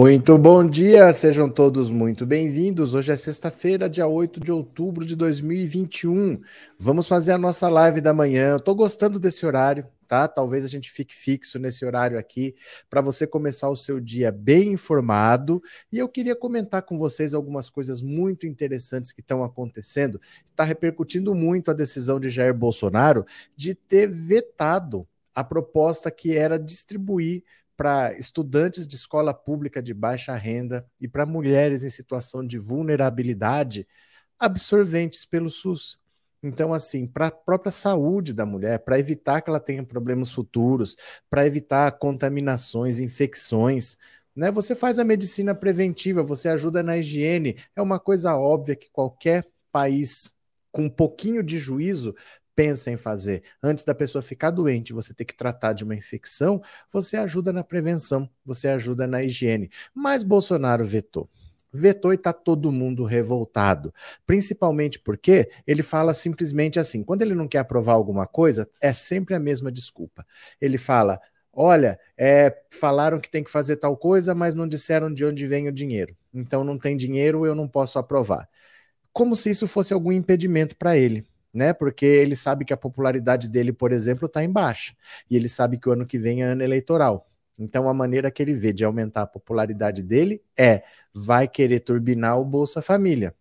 Muito bom dia, sejam todos muito bem-vindos. Hoje é sexta-feira, dia 8 de outubro de 2021. Vamos fazer a nossa live da manhã. Tô gostando desse horário, tá? Talvez a gente fique fixo nesse horário aqui para você começar o seu dia bem informado. E eu queria comentar com vocês algumas coisas muito interessantes que estão acontecendo. Está repercutindo muito a decisão de Jair Bolsonaro de ter vetado a proposta que era distribuir para estudantes de escola pública de baixa renda e para mulheres em situação de vulnerabilidade absorventes pelo SUS. Então, assim, para a própria saúde da mulher, para evitar que ela tenha problemas futuros, para evitar contaminações, infecções, né? Você faz a medicina preventiva, você ajuda na higiene. É uma coisa óbvia que qualquer país com um pouquinho de juízo pensa em fazer. Antes da pessoa ficar doente, você ter que tratar de uma infecção, você ajuda na prevenção, você ajuda na higiene. Mas Bolsonaro vetou vetou e está todo mundo revoltado. Principalmente porque ele fala simplesmente assim: quando ele não quer aprovar alguma coisa, é sempre a mesma desculpa. Ele fala: olha, é, falaram que tem que fazer tal coisa, mas não disseram de onde vem o dinheiro. Então não tem dinheiro, eu não posso aprovar. Como se isso fosse algum impedimento para ele né? Porque ele sabe que a popularidade dele, por exemplo, está em baixa. E ele sabe que o ano que vem é ano eleitoral. Então, a maneira que ele vê de aumentar a popularidade dele é: vai querer turbinar o Bolsa Família.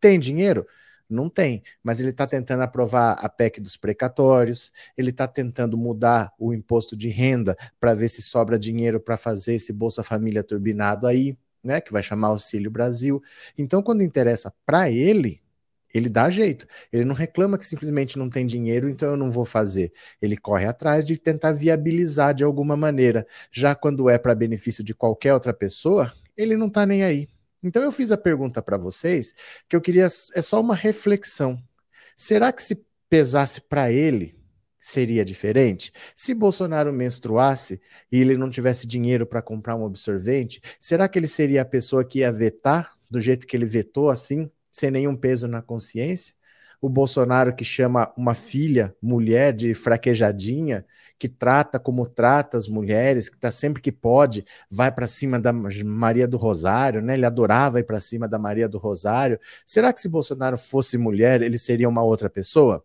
Tem dinheiro? Não tem, mas ele está tentando aprovar a PEC dos precatórios, ele está tentando mudar o imposto de renda para ver se sobra dinheiro para fazer esse Bolsa Família turbinado aí, né? Que vai chamar Auxílio Brasil. Então, quando interessa para ele, ele dá jeito. Ele não reclama que simplesmente não tem dinheiro, então eu não vou fazer. Ele corre atrás de tentar viabilizar de alguma maneira. Já quando é para benefício de qualquer outra pessoa, ele não está nem aí. Então eu fiz a pergunta para vocês, que eu queria é só uma reflexão. Será que se pesasse para ele seria diferente? Se Bolsonaro menstruasse e ele não tivesse dinheiro para comprar um absorvente, será que ele seria a pessoa que ia vetar do jeito que ele vetou assim? Sem nenhum peso na consciência. O Bolsonaro que chama uma filha, mulher de fraquejadinha, que trata como trata as mulheres, que tá sempre que pode, vai para cima da Maria do Rosário, né? Ele adorava ir para cima da Maria do Rosário. Será que se Bolsonaro fosse mulher, ele seria uma outra pessoa?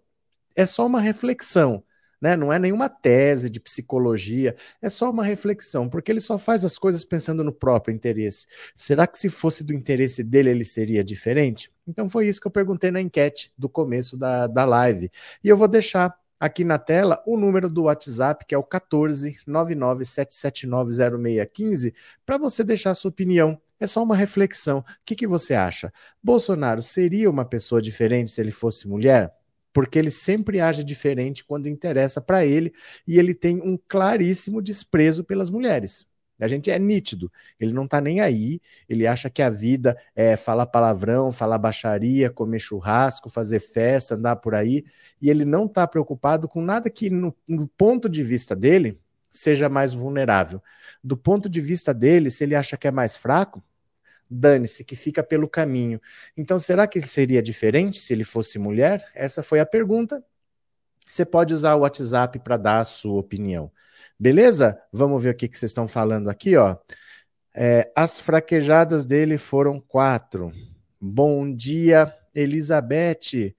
É só uma reflexão né? Não é nenhuma tese de psicologia, é só uma reflexão, porque ele só faz as coisas pensando no próprio interesse. Será que se fosse do interesse dele, ele seria diferente? Então foi isso que eu perguntei na enquete do começo da, da live. E eu vou deixar aqui na tela o número do WhatsApp, que é o 14 997790615, para você deixar sua opinião. É só uma reflexão. O que, que você acha? Bolsonaro seria uma pessoa diferente se ele fosse mulher? Porque ele sempre age diferente quando interessa para ele e ele tem um claríssimo desprezo pelas mulheres. A gente é nítido, ele não tá nem aí, ele acha que a vida é falar palavrão, falar baixaria, comer churrasco, fazer festa, andar por aí, e ele não tá preocupado com nada que, no, no ponto de vista dele, seja mais vulnerável. Do ponto de vista dele, se ele acha que é mais fraco, dane-se, que fica pelo caminho. Então, será que seria diferente se ele fosse mulher? Essa foi a pergunta. Você pode usar o WhatsApp para dar a sua opinião. Beleza? Vamos ver o que, que vocês estão falando aqui, ó. É, as fraquejadas dele foram quatro. Bom dia, Elizabeth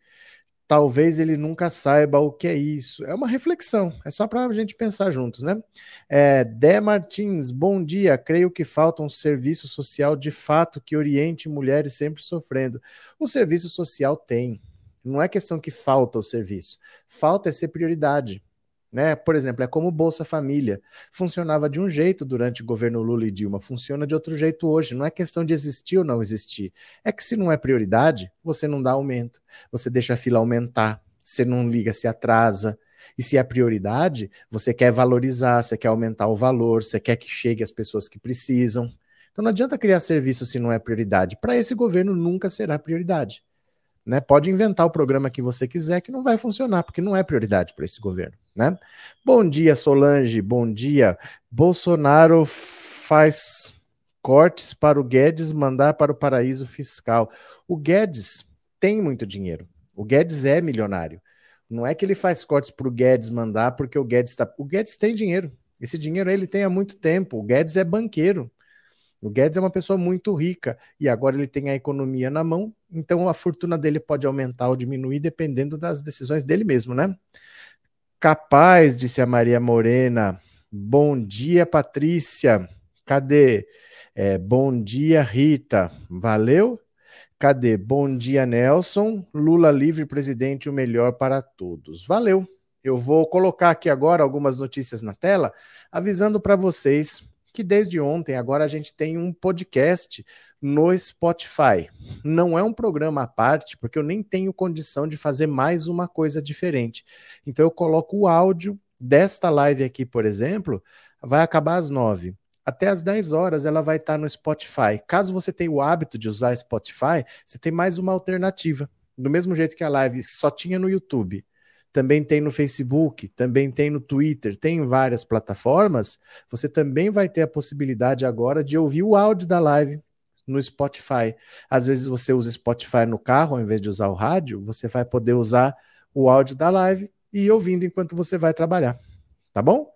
talvez ele nunca saiba o que é isso. É uma reflexão, é só para a gente pensar juntos, né? É, Dé Martins, bom dia. Creio que falta um serviço social de fato que oriente mulheres sempre sofrendo. O serviço social tem. Não é questão que falta o serviço. Falta é ser prioridade. Né? Por exemplo, é como Bolsa Família. Funcionava de um jeito durante o governo Lula e Dilma, funciona de outro jeito hoje. Não é questão de existir ou não existir. É que se não é prioridade, você não dá aumento. Você deixa a fila aumentar. Você não liga, se atrasa. E se é prioridade, você quer valorizar, você quer aumentar o valor, você quer que chegue às pessoas que precisam. Então não adianta criar serviço se não é prioridade. Para esse governo nunca será prioridade. Né? Pode inventar o programa que você quiser, que não vai funcionar, porque não é prioridade para esse governo. Né? Bom dia, Solange. Bom dia. Bolsonaro faz cortes para o Guedes mandar para o paraíso fiscal. O Guedes tem muito dinheiro. O Guedes é milionário. Não é que ele faz cortes para o Guedes mandar porque o Guedes está. O Guedes tem dinheiro. Esse dinheiro ele tem há muito tempo. O Guedes é banqueiro. O Guedes é uma pessoa muito rica e agora ele tem a economia na mão, então a fortuna dele pode aumentar ou diminuir dependendo das decisões dele mesmo, né? Capaz, disse a Maria Morena. Bom dia, Patrícia. Cadê? É, bom dia, Rita. Valeu? Cadê? Bom dia, Nelson. Lula livre, presidente, o melhor para todos. Valeu. Eu vou colocar aqui agora algumas notícias na tela, avisando para vocês que desde ontem agora a gente tem um podcast no Spotify. Não é um programa à parte, porque eu nem tenho condição de fazer mais uma coisa diferente. Então eu coloco o áudio desta live aqui, por exemplo, vai acabar às nove. Até às 10 horas ela vai estar no Spotify. Caso você tenha o hábito de usar Spotify, você tem mais uma alternativa. Do mesmo jeito que a live só tinha no YouTube também tem no Facebook, também tem no Twitter, tem em várias plataformas, você também vai ter a possibilidade agora de ouvir o áudio da live no Spotify. Às vezes você usa Spotify no carro ao invés de usar o rádio, você vai poder usar o áudio da live e ir ouvindo enquanto você vai trabalhar. Tá bom?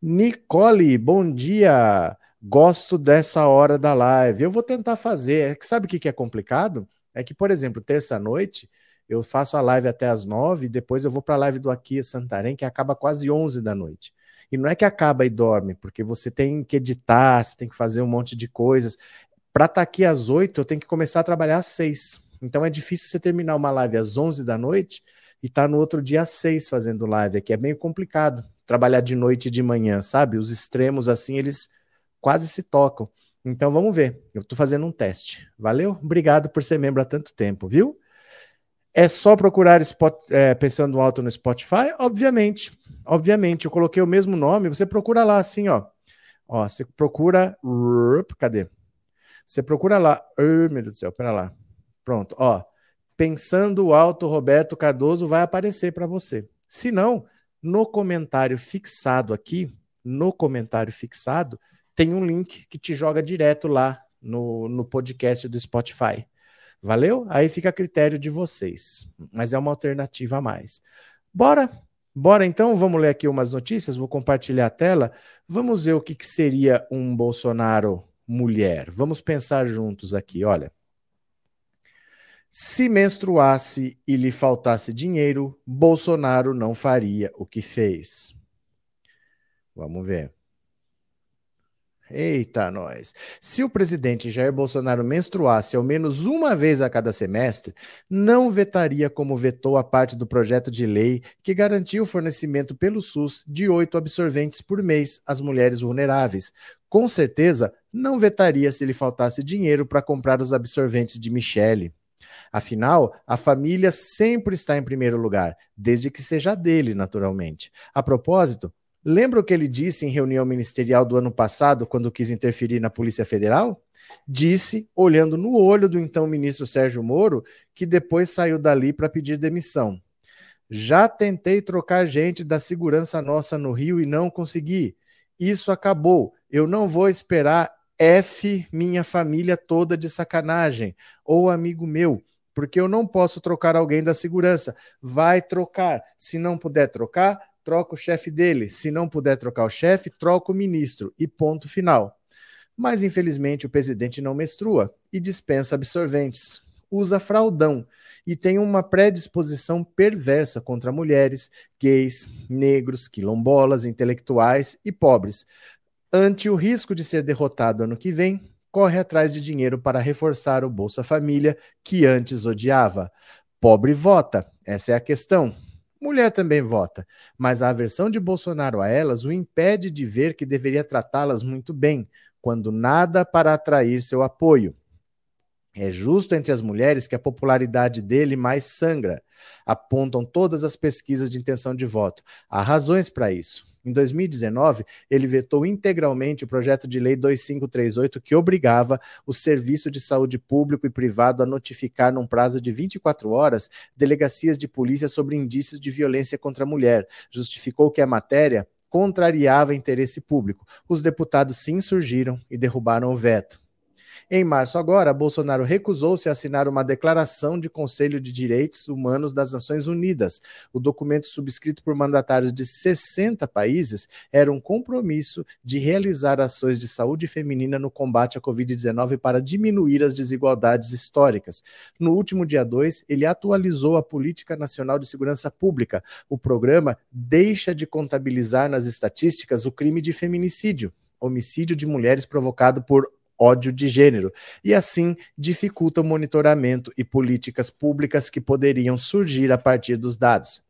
Nicole, bom dia. Gosto dessa hora da live. Eu vou tentar fazer. É sabe o que é complicado? É que, por exemplo, terça-noite eu faço a live até as nove, depois eu vou para a live do Aqui Santarém, que acaba quase onze da noite. E não é que acaba e dorme, porque você tem que editar, você tem que fazer um monte de coisas. Para estar tá aqui às oito, eu tenho que começar a trabalhar às seis. Então é difícil você terminar uma live às onze da noite e estar tá no outro dia às seis fazendo live aqui. É meio complicado trabalhar de noite e de manhã, sabe? Os extremos assim, eles quase se tocam. Então vamos ver. Eu estou fazendo um teste. Valeu? Obrigado por ser membro há tanto tempo, viu? É só procurar Spot, é, Pensando Alto no Spotify? Obviamente. Obviamente. Eu coloquei o mesmo nome. Você procura lá assim, ó. Ó, você procura. Cadê? Você procura lá. meu Deus do céu, pera lá. Pronto, ó. Pensando Alto Roberto Cardoso vai aparecer para você. Se não, no comentário fixado aqui, no comentário fixado, tem um link que te joga direto lá no, no podcast do Spotify. Valeu? Aí fica a critério de vocês, mas é uma alternativa a mais. Bora? Bora então, vamos ler aqui umas notícias, vou compartilhar a tela. Vamos ver o que, que seria um Bolsonaro mulher. Vamos pensar juntos aqui, olha. Se menstruasse e lhe faltasse dinheiro, Bolsonaro não faria o que fez. Vamos ver. Eita, nós. Se o presidente Jair Bolsonaro menstruasse ao menos uma vez a cada semestre, não vetaria como vetou a parte do projeto de lei que garantia o fornecimento pelo SUS de oito absorventes por mês às mulheres vulneráveis. Com certeza, não vetaria se lhe faltasse dinheiro para comprar os absorventes de Michele. Afinal, a família sempre está em primeiro lugar, desde que seja dele, naturalmente. A propósito, Lembra o que ele disse em reunião ministerial do ano passado, quando quis interferir na Polícia Federal? Disse, olhando no olho do então ministro Sérgio Moro, que depois saiu dali para pedir demissão. Já tentei trocar gente da segurança nossa no Rio e não consegui. Isso acabou. Eu não vou esperar F minha família toda de sacanagem ou amigo meu, porque eu não posso trocar alguém da segurança. Vai trocar. Se não puder trocar, troca o chefe dele. Se não puder trocar o chefe, troca o ministro. E ponto final. Mas, infelizmente, o presidente não menstrua e dispensa absorventes. Usa fraldão e tem uma predisposição perversa contra mulheres, gays, negros, quilombolas, intelectuais e pobres. Ante o risco de ser derrotado ano que vem, corre atrás de dinheiro para reforçar o Bolsa Família, que antes odiava. Pobre vota, essa é a questão. Mulher também vota, mas a aversão de Bolsonaro a elas o impede de ver que deveria tratá-las muito bem, quando nada para atrair seu apoio. É justo entre as mulheres que a popularidade dele mais sangra, apontam todas as pesquisas de intenção de voto. Há razões para isso. Em 2019, ele vetou integralmente o projeto de lei 2538 que obrigava o Serviço de Saúde Público e Privado a notificar num prazo de 24 horas delegacias de polícia sobre indícios de violência contra a mulher. Justificou que a matéria contrariava interesse público. Os deputados se insurgiram e derrubaram o veto. Em março agora, Bolsonaro recusou-se a assinar uma declaração de Conselho de Direitos Humanos das Nações Unidas. O documento subscrito por mandatários de 60 países era um compromisso de realizar ações de saúde feminina no combate à Covid-19 para diminuir as desigualdades históricas. No último dia 2, ele atualizou a Política Nacional de Segurança Pública. O programa deixa de contabilizar nas estatísticas o crime de feminicídio homicídio de mulheres provocado por ódio de gênero, e assim dificulta o monitoramento e políticas públicas que poderiam surgir a partir dos dados.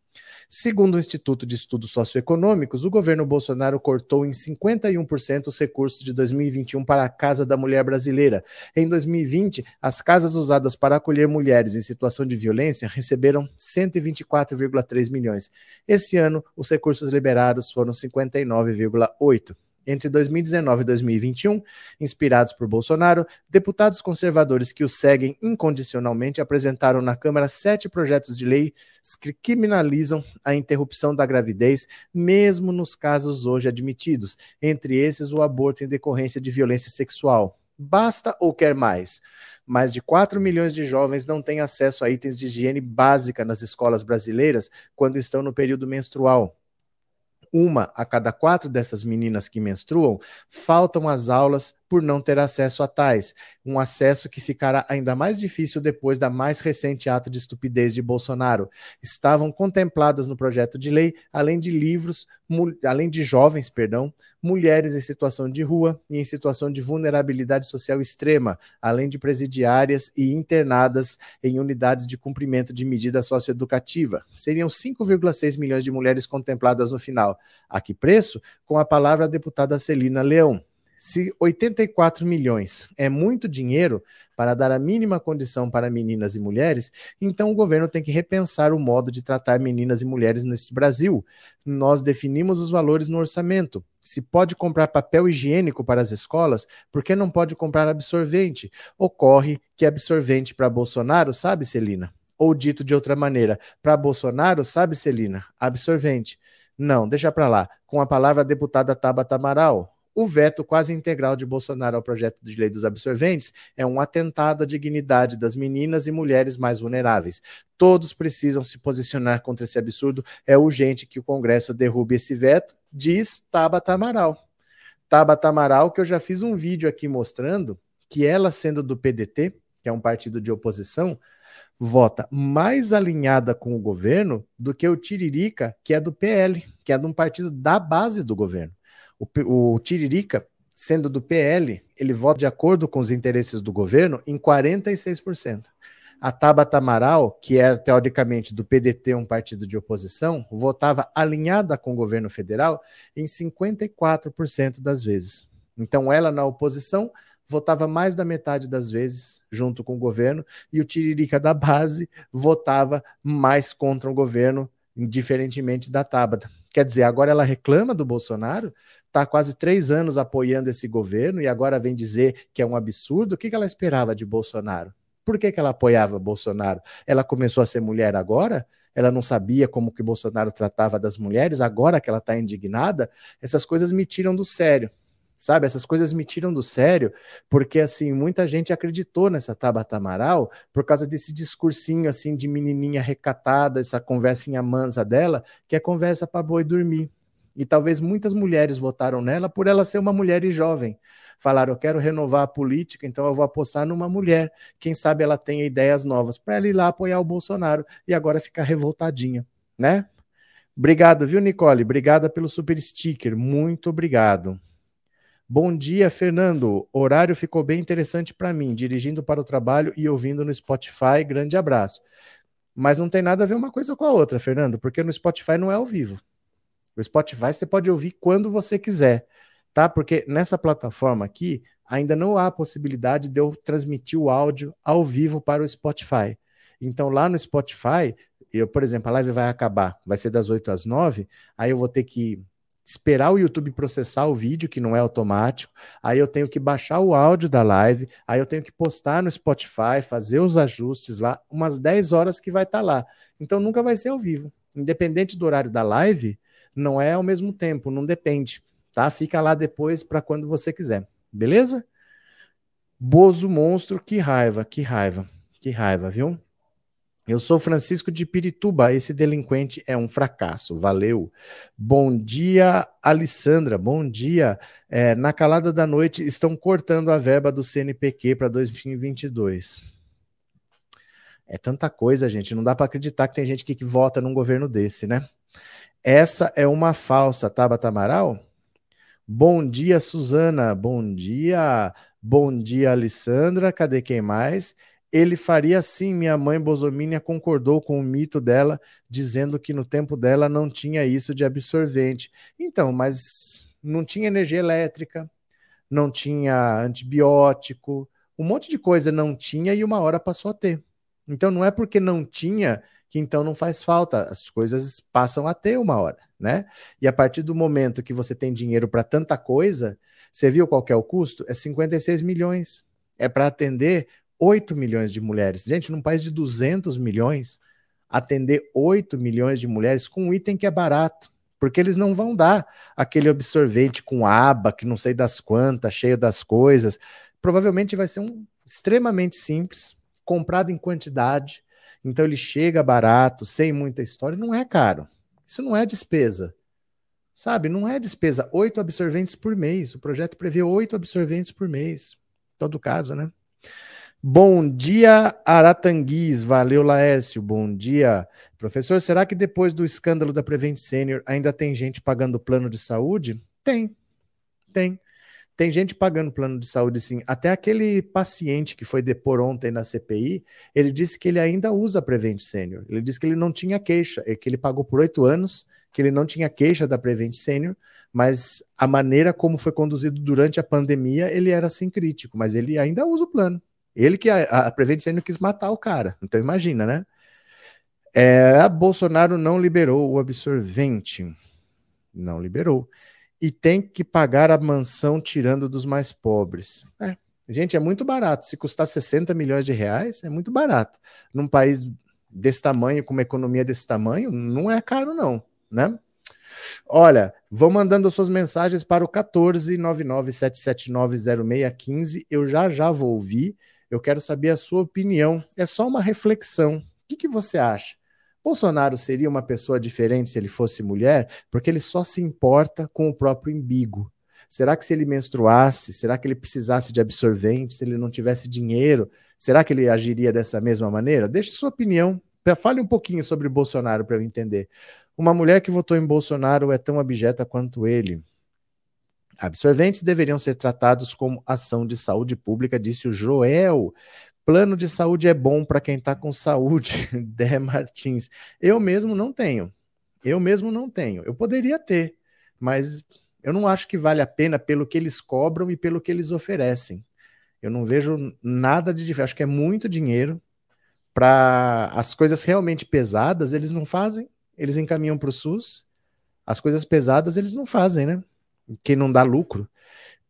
Segundo o Instituto de Estudos Socioeconômicos, o governo Bolsonaro cortou em 51% os recursos de 2021 para a Casa da Mulher Brasileira. Em 2020, as casas usadas para acolher mulheres em situação de violência receberam 124,3 milhões. Esse ano, os recursos liberados foram 59,8. Entre 2019 e 2021, inspirados por Bolsonaro, deputados conservadores que o seguem incondicionalmente apresentaram na Câmara sete projetos de lei que criminalizam a interrupção da gravidez, mesmo nos casos hoje admitidos, entre esses o aborto em decorrência de violência sexual. Basta ou quer mais? Mais de 4 milhões de jovens não têm acesso a itens de higiene básica nas escolas brasileiras quando estão no período menstrual uma a cada quatro dessas meninas que menstruam faltam às aulas por não ter acesso a tais, um acesso que ficará ainda mais difícil depois da mais recente ato de estupidez de Bolsonaro. Estavam contempladas no projeto de lei, além de livros, além de jovens, perdão, mulheres em situação de rua e em situação de vulnerabilidade social extrema, além de presidiárias e internadas em unidades de cumprimento de medida socioeducativa. Seriam 5,6 milhões de mulheres contempladas no final. A que preço? Com a palavra a deputada Celina Leão. Se 84 milhões é muito dinheiro para dar a mínima condição para meninas e mulheres, então o governo tem que repensar o modo de tratar meninas e mulheres nesse Brasil. Nós definimos os valores no orçamento. Se pode comprar papel higiênico para as escolas, por que não pode comprar absorvente? Ocorre que absorvente para Bolsonaro, sabe, Celina? Ou dito de outra maneira, para Bolsonaro, sabe, Celina? Absorvente. Não, deixa para lá. Com a palavra a deputada Tabata Amaral, o veto quase integral de Bolsonaro ao projeto de lei dos absorventes é um atentado à dignidade das meninas e mulheres mais vulneráveis. Todos precisam se posicionar contra esse absurdo. É urgente que o Congresso derrube esse veto, diz Tabata Amaral. Tabata Amaral, que eu já fiz um vídeo aqui mostrando que ela, sendo do PDT, que é um partido de oposição, vota mais alinhada com o governo do que o Tiririca, que é do PL, que é de um partido da base do governo. O, o Tiririca, sendo do PL, ele vota de acordo com os interesses do governo em 46%. A Tabata Amaral, que era teoricamente do PDT, um partido de oposição, votava alinhada com o governo federal em 54% das vezes. Então, ela na oposição votava mais da metade das vezes junto com o governo e o Tiririca da base votava mais contra o governo, diferentemente da Tabata. Quer dizer, agora ela reclama do Bolsonaro, está quase três anos apoiando esse governo e agora vem dizer que é um absurdo. O que, que ela esperava de Bolsonaro? Por que, que ela apoiava Bolsonaro? Ela começou a ser mulher agora? Ela não sabia como que Bolsonaro tratava das mulheres, agora que ela está indignada? Essas coisas me tiram do sério sabe? Essas coisas me tiram do sério, porque assim, muita gente acreditou nessa Tabata Amaral por causa desse discursinho assim de menininha recatada, essa conversinha mansa dela, que é conversa para boi dormir. E talvez muitas mulheres votaram nela por ela ser uma mulher e jovem. Falaram, eu quero renovar a política, então eu vou apostar numa mulher. Quem sabe ela tenha ideias novas para ela ir lá apoiar o Bolsonaro e agora ficar revoltadinha, né? Obrigado, viu, Nicole? Obrigada pelo super sticker. Muito obrigado. Bom dia, Fernando. Horário ficou bem interessante para mim, dirigindo para o trabalho e ouvindo no Spotify. Grande abraço. Mas não tem nada a ver uma coisa com a outra, Fernando, porque no Spotify não é ao vivo. O Spotify você pode ouvir quando você quiser, tá? Porque nessa plataforma aqui ainda não há possibilidade de eu transmitir o áudio ao vivo para o Spotify. Então lá no Spotify, eu, por exemplo, a live vai acabar, vai ser das 8 às 9, aí eu vou ter que esperar o YouTube processar o vídeo, que não é automático, aí eu tenho que baixar o áudio da live, aí eu tenho que postar no Spotify, fazer os ajustes lá, umas 10 horas que vai estar tá lá. Então nunca vai ser ao vivo. Independente do horário da live, não é ao mesmo tempo, não depende, tá? Fica lá depois para quando você quiser. Beleza? Bozo monstro, que raiva, que raiva, que raiva, viu? Eu sou Francisco de Pirituba, esse delinquente é um fracasso, valeu. Bom dia, Alessandra, bom dia. É, na calada da noite, estão cortando a verba do CNPq para 2022. É tanta coisa, gente, não dá para acreditar que tem gente que, que vota num governo desse, né? Essa é uma falsa, Tabata Amaral? Bom dia, Suzana. Bom dia. Bom dia, Alessandra. Cadê quem mais? Ele faria assim. Minha mãe Bosomínia concordou com o mito dela, dizendo que no tempo dela não tinha isso de absorvente. Então, mas não tinha energia elétrica, não tinha antibiótico, um monte de coisa não tinha e uma hora passou a ter. Então não é porque não tinha que então não faz falta, as coisas passam a ter uma hora, né? E a partir do momento que você tem dinheiro para tanta coisa, você viu qual é o custo? É 56 milhões. É para atender 8 milhões de mulheres. Gente, num país de 200 milhões, atender 8 milhões de mulheres com um item que é barato, porque eles não vão dar aquele absorvente com aba, que não sei das quantas, cheio das coisas. Provavelmente vai ser um extremamente simples, comprado em quantidade, então ele chega barato, sem muita história, não é caro. Isso não é despesa. Sabe, não é despesa. Oito absorventes por mês. O projeto prevê oito absorventes por mês. Todo caso, né? Bom dia, Aratanguis. Valeu, Laércio. Bom dia. Professor, será que depois do escândalo da Prevent Senior ainda tem gente pagando plano de saúde? Tem. Tem. Tem gente pagando plano de saúde, sim. Até aquele paciente que foi depor ontem na CPI, ele disse que ele ainda usa Prevent Senior. Ele disse que ele não tinha queixa, que ele pagou por oito anos, que ele não tinha queixa da Prevent Senior, mas a maneira como foi conduzido durante a pandemia, ele era assim crítico, mas ele ainda usa o plano. Ele que a, a Prevent Senior quis matar o cara. Então imagina, né? É, a Bolsonaro não liberou o absorvente. Não liberou e tem que pagar a mansão tirando dos mais pobres. É, gente, é muito barato. Se custar 60 milhões de reais, é muito barato. Num país desse tamanho, com uma economia desse tamanho, não é caro, não, né? Olha, vão mandando suas mensagens para o 14997790615. Eu já já vou ouvir. Eu quero saber a sua opinião. É só uma reflexão. O que, que você acha? Bolsonaro seria uma pessoa diferente se ele fosse mulher, porque ele só se importa com o próprio umbigo. Será que se ele menstruasse, será que ele precisasse de absorvente, se ele não tivesse dinheiro, será que ele agiria dessa mesma maneira? Deixe sua opinião. Fale um pouquinho sobre Bolsonaro para eu entender. Uma mulher que votou em Bolsonaro é tão abjeta quanto ele. Absorventes deveriam ser tratados como ação de saúde pública, disse o Joel. Plano de saúde é bom para quem está com saúde, Dé Martins. Eu mesmo não tenho. Eu mesmo não tenho. Eu poderia ter, mas eu não acho que vale a pena pelo que eles cobram e pelo que eles oferecem. Eu não vejo nada de diferente. Acho que é muito dinheiro para as coisas realmente pesadas, eles não fazem, eles encaminham para o SUS. As coisas pesadas eles não fazem, né? Que não dá lucro.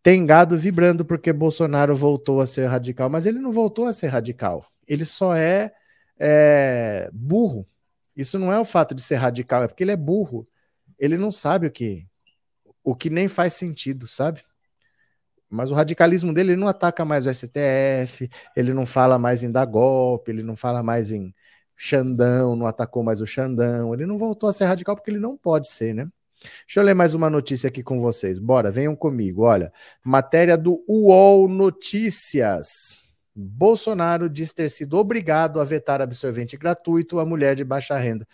Tem gado vibrando porque Bolsonaro voltou a ser radical, mas ele não voltou a ser radical. Ele só é, é burro. Isso não é o fato de ser radical, é porque ele é burro. Ele não sabe o que, o que nem faz sentido, sabe? Mas o radicalismo dele, ele não ataca mais o STF, ele não fala mais em dar golpe, ele não fala mais em Xandão, não atacou mais o Xandão, ele não voltou a ser radical porque ele não pode ser, né? Deixa eu ler mais uma notícia aqui com vocês. Bora, venham comigo. Olha, matéria do UOL Notícias. Bolsonaro diz ter sido obrigado a vetar absorvente gratuito a mulher de baixa renda.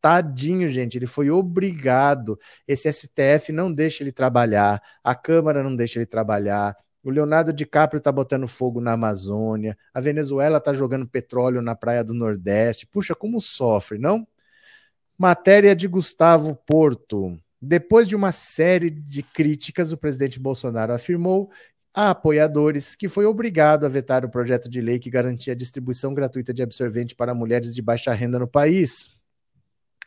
Tadinho, gente, ele foi obrigado. Esse STF não deixa ele trabalhar, a Câmara não deixa ele trabalhar. O Leonardo DiCaprio está botando fogo na Amazônia, a Venezuela está jogando petróleo na praia do Nordeste. Puxa, como sofre, não? Matéria de Gustavo Porto. Depois de uma série de críticas, o presidente Bolsonaro afirmou a apoiadores que foi obrigado a vetar o projeto de lei que garantia a distribuição gratuita de absorvente para mulheres de baixa renda no país.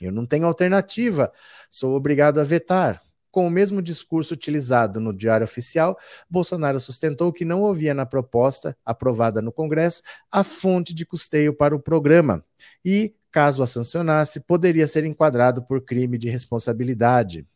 Eu não tenho alternativa, sou obrigado a vetar. Com o mesmo discurso utilizado no Diário Oficial, Bolsonaro sustentou que não havia na proposta aprovada no Congresso a fonte de custeio para o programa e caso a sancionasse, poderia ser enquadrado por crime de responsabilidade.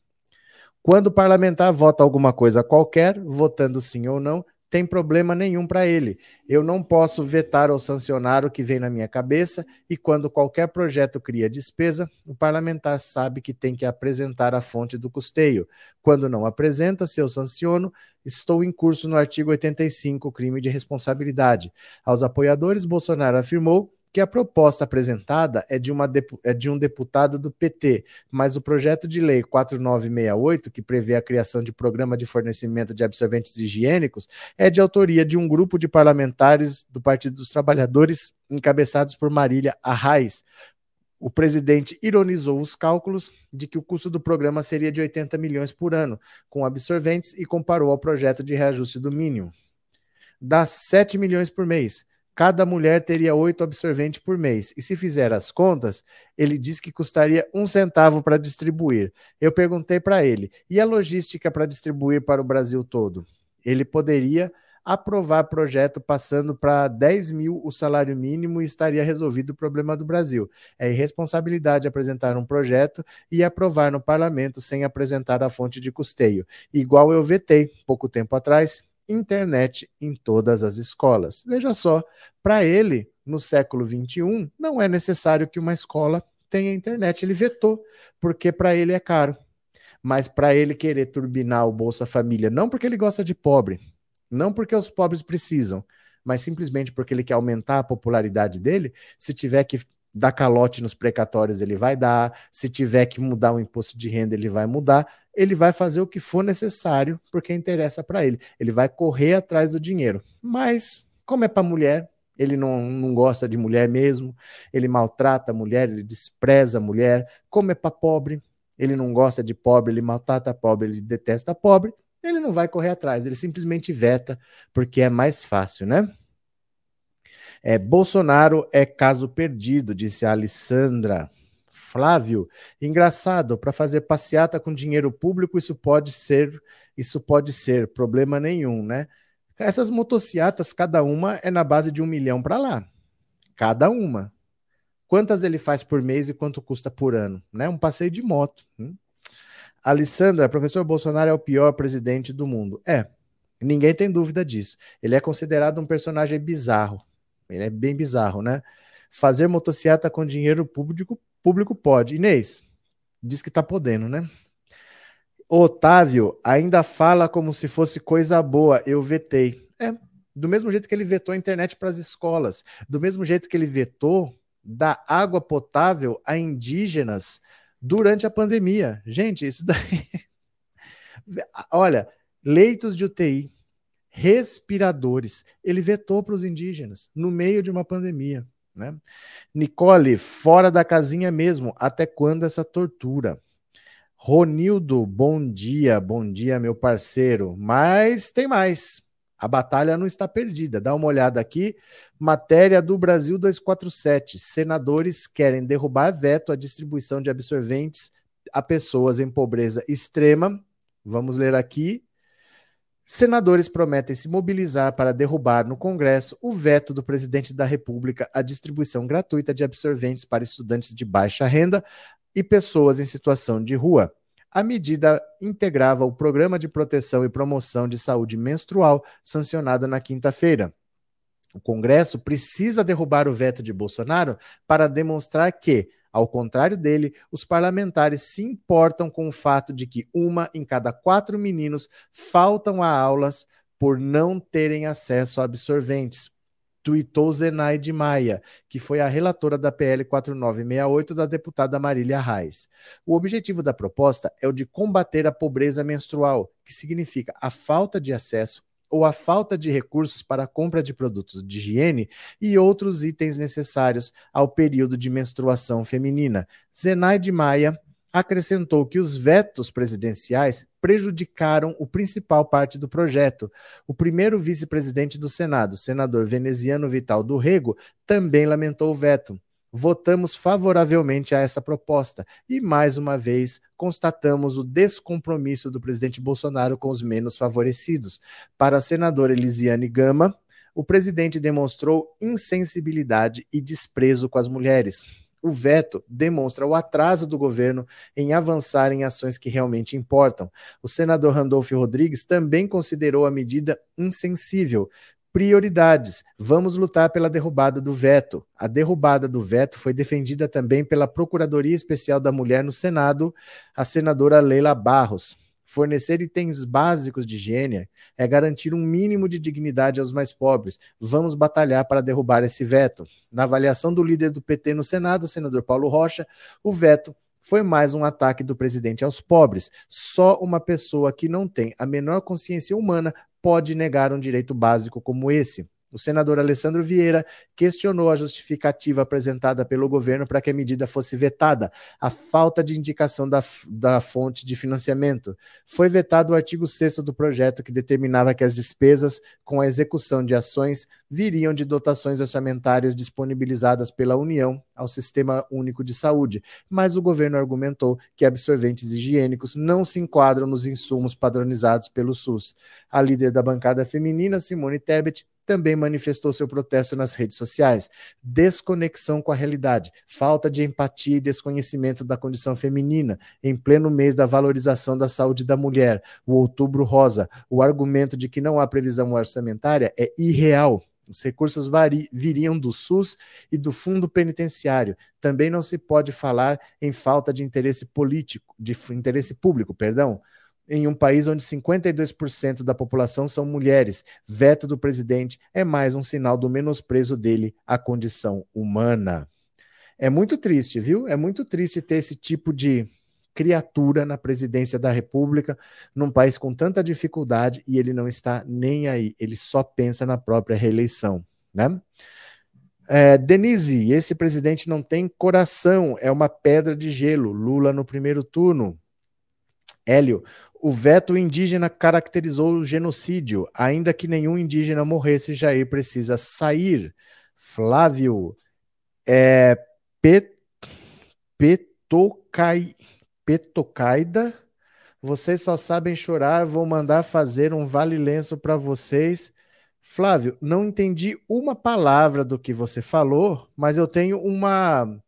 Quando o parlamentar vota alguma coisa qualquer, votando sim ou não, tem problema nenhum para ele. Eu não posso vetar ou sancionar o que vem na minha cabeça, e quando qualquer projeto cria despesa, o parlamentar sabe que tem que apresentar a fonte do custeio. Quando não apresenta, se eu sanciono, estou em curso no artigo 85, crime de responsabilidade. Aos apoiadores, Bolsonaro afirmou que a proposta apresentada é de, uma, é de um deputado do PT, mas o projeto de lei 4968, que prevê a criação de programa de fornecimento de absorventes higiênicos, é de autoria de um grupo de parlamentares do Partido dos Trabalhadores, encabeçados por Marília Arraes. O presidente ironizou os cálculos de que o custo do programa seria de 80 milhões por ano, com absorventes, e comparou ao projeto de reajuste do mínimo. Dá 7 milhões por mês cada mulher teria oito absorventes por mês. E se fizer as contas, ele diz que custaria um centavo para distribuir. Eu perguntei para ele, e a logística para distribuir para o Brasil todo? Ele poderia aprovar projeto passando para 10 mil o salário mínimo e estaria resolvido o problema do Brasil. É irresponsabilidade apresentar um projeto e aprovar no parlamento sem apresentar a fonte de custeio. Igual eu vetei pouco tempo atrás internet em todas as escolas. Veja só, para ele, no século XXI, não é necessário que uma escola tenha internet. Ele vetou, porque para ele é caro. Mas para ele querer turbinar o Bolsa Família, não porque ele gosta de pobre, não porque os pobres precisam, mas simplesmente porque ele quer aumentar a popularidade dele, se tiver que dar calote nos precatórios, ele vai dar, se tiver que mudar o imposto de renda, ele vai mudar, ele vai fazer o que for necessário porque interessa para ele. Ele vai correr atrás do dinheiro. Mas, como é para mulher, ele não, não gosta de mulher mesmo, ele maltrata a mulher, ele despreza a mulher. Como é para pobre, ele não gosta de pobre, ele maltrata pobre, ele detesta pobre, ele não vai correr atrás, ele simplesmente veta porque é mais fácil, né? É, Bolsonaro é caso perdido, disse a Alessandra. Flávio, engraçado, para fazer passeata com dinheiro público, isso pode ser, isso pode ser problema nenhum, né? Essas motocicletas, cada uma é na base de um milhão para lá. Cada uma. Quantas ele faz por mês e quanto custa por ano? Né? Um passeio de moto. Hum? Alessandra, professor Bolsonaro é o pior presidente do mundo. É, ninguém tem dúvida disso. Ele é considerado um personagem bizarro. Ele é bem bizarro, né? Fazer motocicleta com dinheiro público Público pode. Inês, diz que tá podendo, né? Otávio ainda fala como se fosse coisa boa. Eu vetei. É, do mesmo jeito que ele vetou a internet para as escolas, do mesmo jeito que ele vetou dar água potável a indígenas durante a pandemia. Gente, isso daí. Olha, leitos de UTI, respiradores, ele vetou para os indígenas no meio de uma pandemia. Né? Nicole, fora da casinha mesmo, até quando essa tortura? Ronildo, bom dia, bom dia, meu parceiro. Mas tem mais. A batalha não está perdida. Dá uma olhada aqui. Matéria do Brasil 247. Senadores querem derrubar veto à distribuição de absorventes a pessoas em pobreza extrema. Vamos ler aqui. Senadores prometem se mobilizar para derrubar no Congresso o veto do presidente da República à distribuição gratuita de absorventes para estudantes de baixa renda e pessoas em situação de rua. A medida integrava o Programa de Proteção e Promoção de Saúde Menstrual, sancionado na quinta-feira. O Congresso precisa derrubar o veto de Bolsonaro para demonstrar que ao contrário dele, os parlamentares se importam com o fato de que uma em cada quatro meninos faltam a aulas por não terem acesso a absorventes. Tuitou Zenaide Maia, que foi a relatora da PL 4968 da deputada Marília Reis. O objetivo da proposta é o de combater a pobreza menstrual, que significa a falta de acesso ou a falta de recursos para a compra de produtos de higiene e outros itens necessários ao período de menstruação feminina. Zenaide Maia acrescentou que os vetos presidenciais prejudicaram o principal parte do projeto. O primeiro vice-presidente do Senado, senador veneziano Vital do Rego, também lamentou o veto votamos favoravelmente a essa proposta e, mais uma vez, constatamos o descompromisso do presidente Bolsonaro com os menos favorecidos. Para a senadora Elisiane Gama, o presidente demonstrou insensibilidade e desprezo com as mulheres. O veto demonstra o atraso do governo em avançar em ações que realmente importam. O senador Randolph Rodrigues também considerou a medida insensível, Prioridades. Vamos lutar pela derrubada do veto. A derrubada do veto foi defendida também pela Procuradoria Especial da Mulher no Senado, a senadora Leila Barros. Fornecer itens básicos de higiene é garantir um mínimo de dignidade aos mais pobres. Vamos batalhar para derrubar esse veto. Na avaliação do líder do PT no Senado, senador Paulo Rocha, o veto foi mais um ataque do presidente aos pobres. Só uma pessoa que não tem a menor consciência humana pode negar um direito básico como esse. O senador Alessandro Vieira questionou a justificativa apresentada pelo governo para que a medida fosse vetada, a falta de indicação da, da fonte de financiamento. Foi vetado o artigo 6 do projeto, que determinava que as despesas com a execução de ações viriam de dotações orçamentárias disponibilizadas pela União ao Sistema Único de Saúde, mas o governo argumentou que absorventes higiênicos não se enquadram nos insumos padronizados pelo SUS. A líder da bancada feminina, Simone Tebet, também manifestou seu protesto nas redes sociais. Desconexão com a realidade, falta de empatia e desconhecimento da condição feminina, em pleno mês da valorização da saúde da mulher, o Outubro Rosa. O argumento de que não há previsão orçamentária é irreal. Os recursos viriam do SUS e do fundo penitenciário. Também não se pode falar em falta de interesse político, de interesse público, perdão em um país onde 52% da população são mulheres. Veto do presidente é mais um sinal do menosprezo dele à condição humana. É muito triste, viu? É muito triste ter esse tipo de criatura na presidência da República, num país com tanta dificuldade e ele não está nem aí, ele só pensa na própria reeleição, né? É, Denise, esse presidente não tem coração, é uma pedra de gelo. Lula no primeiro turno. Hélio, o veto indígena caracterizou o genocídio. Ainda que nenhum indígena morresse, Jair precisa sair. Flávio, é, pet, petocai, petocaida, vocês só sabem chorar, vou mandar fazer um vale-lenço para vocês. Flávio, não entendi uma palavra do que você falou, mas eu tenho uma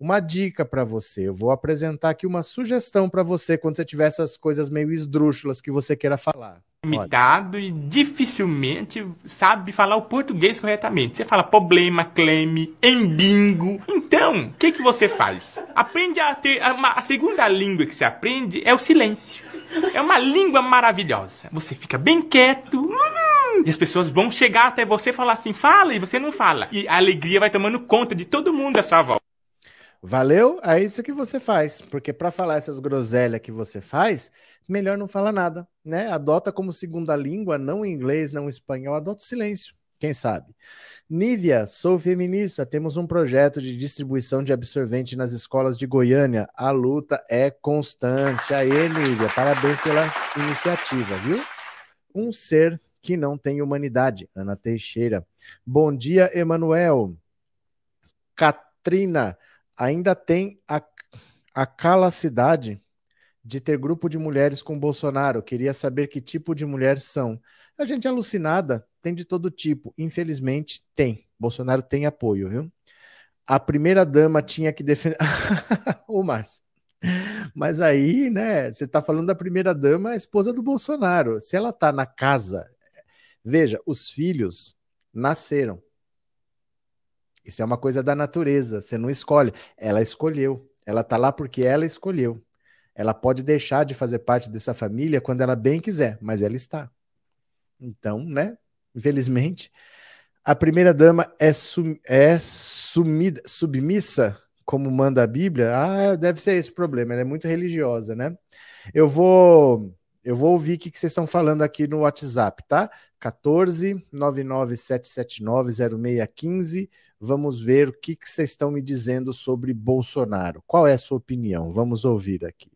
uma dica para você. Eu vou apresentar aqui uma sugestão para você quando você tiver essas coisas meio esdrúxulas que você queira falar. Limitado e dificilmente sabe falar o português corretamente. Você fala problema, cleme, embingo. Então, o que, que você faz? Aprende a ter. Uma, a segunda língua que você aprende é o silêncio. É uma língua maravilhosa. Você fica bem quieto. Hum, e as pessoas vão chegar até você e falar assim: fala, e você não fala. E a alegria vai tomando conta de todo mundo à sua volta. Valeu? É isso que você faz, porque para falar essas groselhas que você faz, melhor não falar nada, né? Adota como segunda língua, não inglês, não espanhol, adota o silêncio, quem sabe. Nívia, sou feminista, temos um projeto de distribuição de absorvente nas escolas de Goiânia. A luta é constante. Aê, Nívia, parabéns pela iniciativa, viu? Um ser que não tem humanidade. Ana Teixeira. Bom dia, Emanuel. Katrina, ainda tem a, a calacidade de ter grupo de mulheres com Bolsonaro. Queria saber que tipo de mulheres são. A gente é alucinada, tem de todo tipo. Infelizmente, tem. Bolsonaro tem apoio, viu? A primeira dama tinha que defender. Ô, Márcio. Mas aí, né, você está falando da primeira dama, a esposa do Bolsonaro. Se ela está na casa, veja, os filhos nasceram. Isso é uma coisa da natureza, você não escolhe. Ela escolheu. Ela está lá porque ela escolheu. Ela pode deixar de fazer parte dessa família quando ela bem quiser, mas ela está. Então, né? Infelizmente, a primeira dama é, sum, é sumida, submissa, como manda a Bíblia. Ah, deve ser esse o problema. Ela é muito religiosa, né? Eu vou eu vou ouvir o que vocês estão falando aqui no WhatsApp, tá? 14 99779 0615. Vamos ver o que, que vocês estão me dizendo sobre Bolsonaro. Qual é a sua opinião? Vamos ouvir aqui.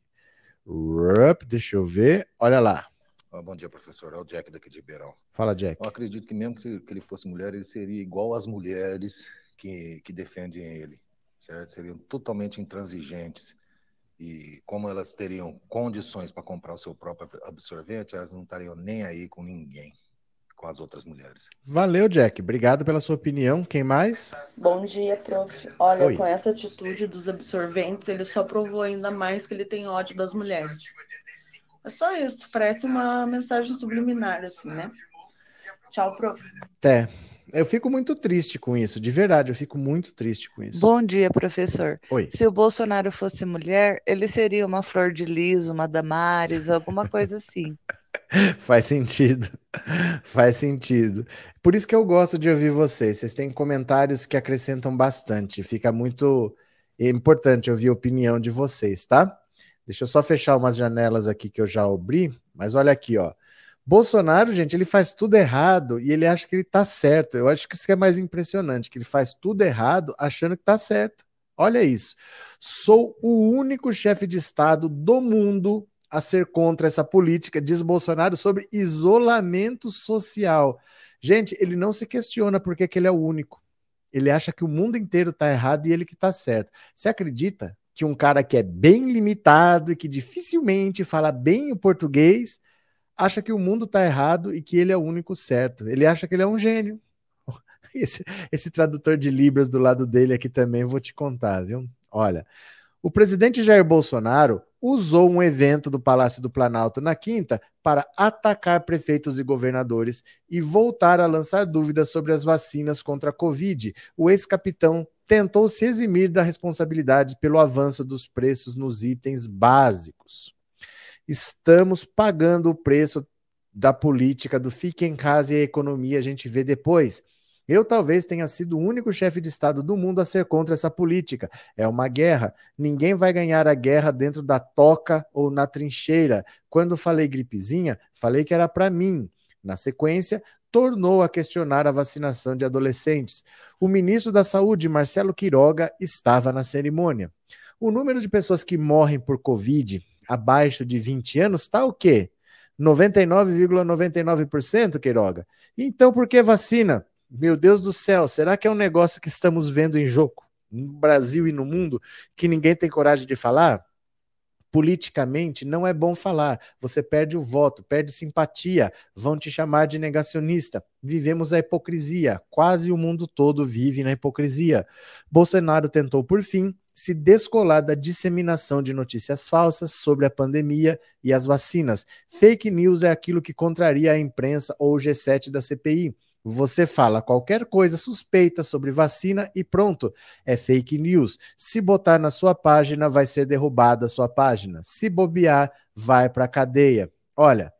Rup, deixa eu ver. Olha lá. bom dia, professor. É o Jack daqui de Ribeirão. Fala, Jack. Eu acredito que mesmo que ele fosse mulher, ele seria igual às mulheres que, que defendem ele, certo? Seriam totalmente intransigentes. E como elas teriam condições para comprar o seu próprio absorvente, elas não estariam nem aí com ninguém com as outras mulheres. Valeu, Jack. Obrigado pela sua opinião. Quem mais? Bom dia, prof. Olha, Oi. com essa atitude dos absorventes, ele só provou ainda mais que ele tem ódio das mulheres. É só isso, parece uma mensagem subliminar, assim, né? Tchau, prof. Até. Eu fico muito triste com isso, de verdade, eu fico muito triste com isso. Bom dia, professor. Oi. Se o Bolsonaro fosse mulher, ele seria uma Flor de Liso, uma Damares, alguma coisa assim. Faz sentido. Faz sentido. Por isso que eu gosto de ouvir vocês. Vocês têm comentários que acrescentam bastante. Fica muito importante ouvir a opinião de vocês, tá? Deixa eu só fechar umas janelas aqui que eu já abri, mas olha aqui, ó. Bolsonaro, gente, ele faz tudo errado e ele acha que ele tá certo. Eu acho que isso que é mais impressionante, que ele faz tudo errado achando que tá certo. Olha isso. Sou o único chefe de Estado do mundo a ser contra essa política, diz Bolsonaro, sobre isolamento social. Gente, ele não se questiona porque que ele é o único. Ele acha que o mundo inteiro está errado e ele que está certo. Você acredita que um cara que é bem limitado e que dificilmente fala bem o português acha que o mundo está errado e que ele é o único certo? Ele acha que ele é um gênio. Esse, esse tradutor de Libras do lado dele aqui também vou te contar, viu? Olha, o presidente Jair Bolsonaro usou um evento do Palácio do Planalto na quinta para atacar prefeitos e governadores e voltar a lançar dúvidas sobre as vacinas contra a Covid. O ex-capitão tentou se eximir da responsabilidade pelo avanço dos preços nos itens básicos. Estamos pagando o preço da política do fique em casa e a economia a gente vê depois. Eu talvez tenha sido o único chefe de Estado do mundo a ser contra essa política. É uma guerra. Ninguém vai ganhar a guerra dentro da toca ou na trincheira. Quando falei gripezinha, falei que era para mim. Na sequência, tornou a questionar a vacinação de adolescentes. O ministro da Saúde, Marcelo Quiroga, estava na cerimônia. O número de pessoas que morrem por Covid abaixo de 20 anos está o quê? 99,99%, ,99%, Queiroga. Então, por que vacina? Meu Deus do céu, será que é um negócio que estamos vendo em jogo no Brasil e no mundo que ninguém tem coragem de falar? Politicamente não é bom falar, você perde o voto, perde simpatia, vão te chamar de negacionista. Vivemos a hipocrisia, quase o mundo todo vive na hipocrisia. Bolsonaro tentou, por fim, se descolar da disseminação de notícias falsas sobre a pandemia e as vacinas. Fake news é aquilo que contraria a imprensa ou o G7 da CPI. Você fala qualquer coisa suspeita sobre vacina e pronto, é fake news. Se botar na sua página, vai ser derrubada a sua página. Se bobear, vai para a cadeia. Olha,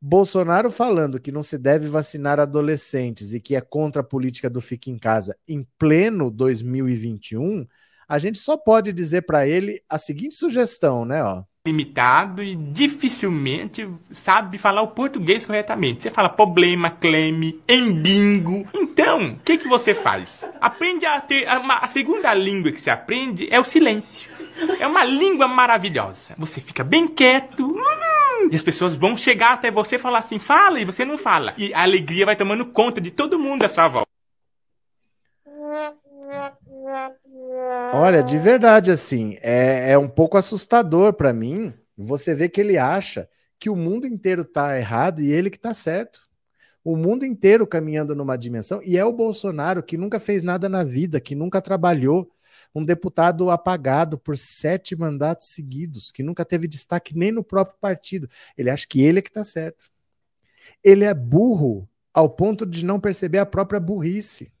Bolsonaro falando que não se deve vacinar adolescentes e que é contra a política do fique em casa em pleno 2021, a gente só pode dizer para ele a seguinte sugestão, né, ó limitado e dificilmente sabe falar o português corretamente. Você fala problema, cleme, embingo. Então, o que, que você faz? Aprende a ter. Uma, a segunda língua que você aprende é o silêncio. É uma língua maravilhosa. Você fica bem quieto. Hum, e as pessoas vão chegar até você e falar assim: fala, e você não fala. E a alegria vai tomando conta de todo mundo à sua volta. Olha, de verdade, assim, é, é um pouco assustador para mim você ver que ele acha que o mundo inteiro está errado e ele que está certo. O mundo inteiro caminhando numa dimensão, e é o Bolsonaro que nunca fez nada na vida, que nunca trabalhou, um deputado apagado por sete mandatos seguidos, que nunca teve destaque nem no próprio partido. Ele acha que ele é que está certo. Ele é burro ao ponto de não perceber a própria burrice.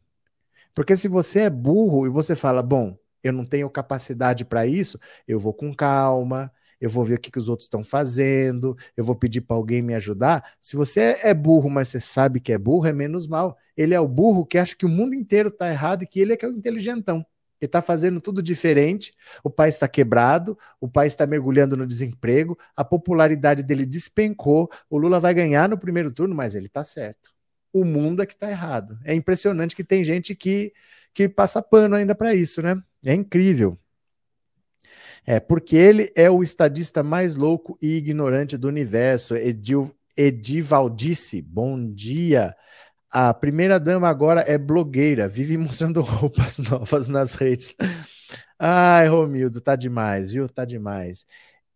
Porque se você é burro e você fala, bom, eu não tenho capacidade para isso, eu vou com calma, eu vou ver o que, que os outros estão fazendo, eu vou pedir para alguém me ajudar. Se você é burro, mas você sabe que é burro, é menos mal. Ele é o burro que acha que o mundo inteiro está errado e que ele é que é o inteligentão. Ele está fazendo tudo diferente, o país está quebrado, o país está mergulhando no desemprego, a popularidade dele despencou, o Lula vai ganhar no primeiro turno, mas ele está certo o mundo é que está errado. É impressionante que tem gente que, que passa pano ainda para isso, né? É incrível. É, porque ele é o estadista mais louco e ignorante do universo. Edil, Edivaldice, bom dia. A primeira dama agora é blogueira, vive mostrando roupas novas nas redes. Ai, Romildo, tá demais, viu? Tá demais.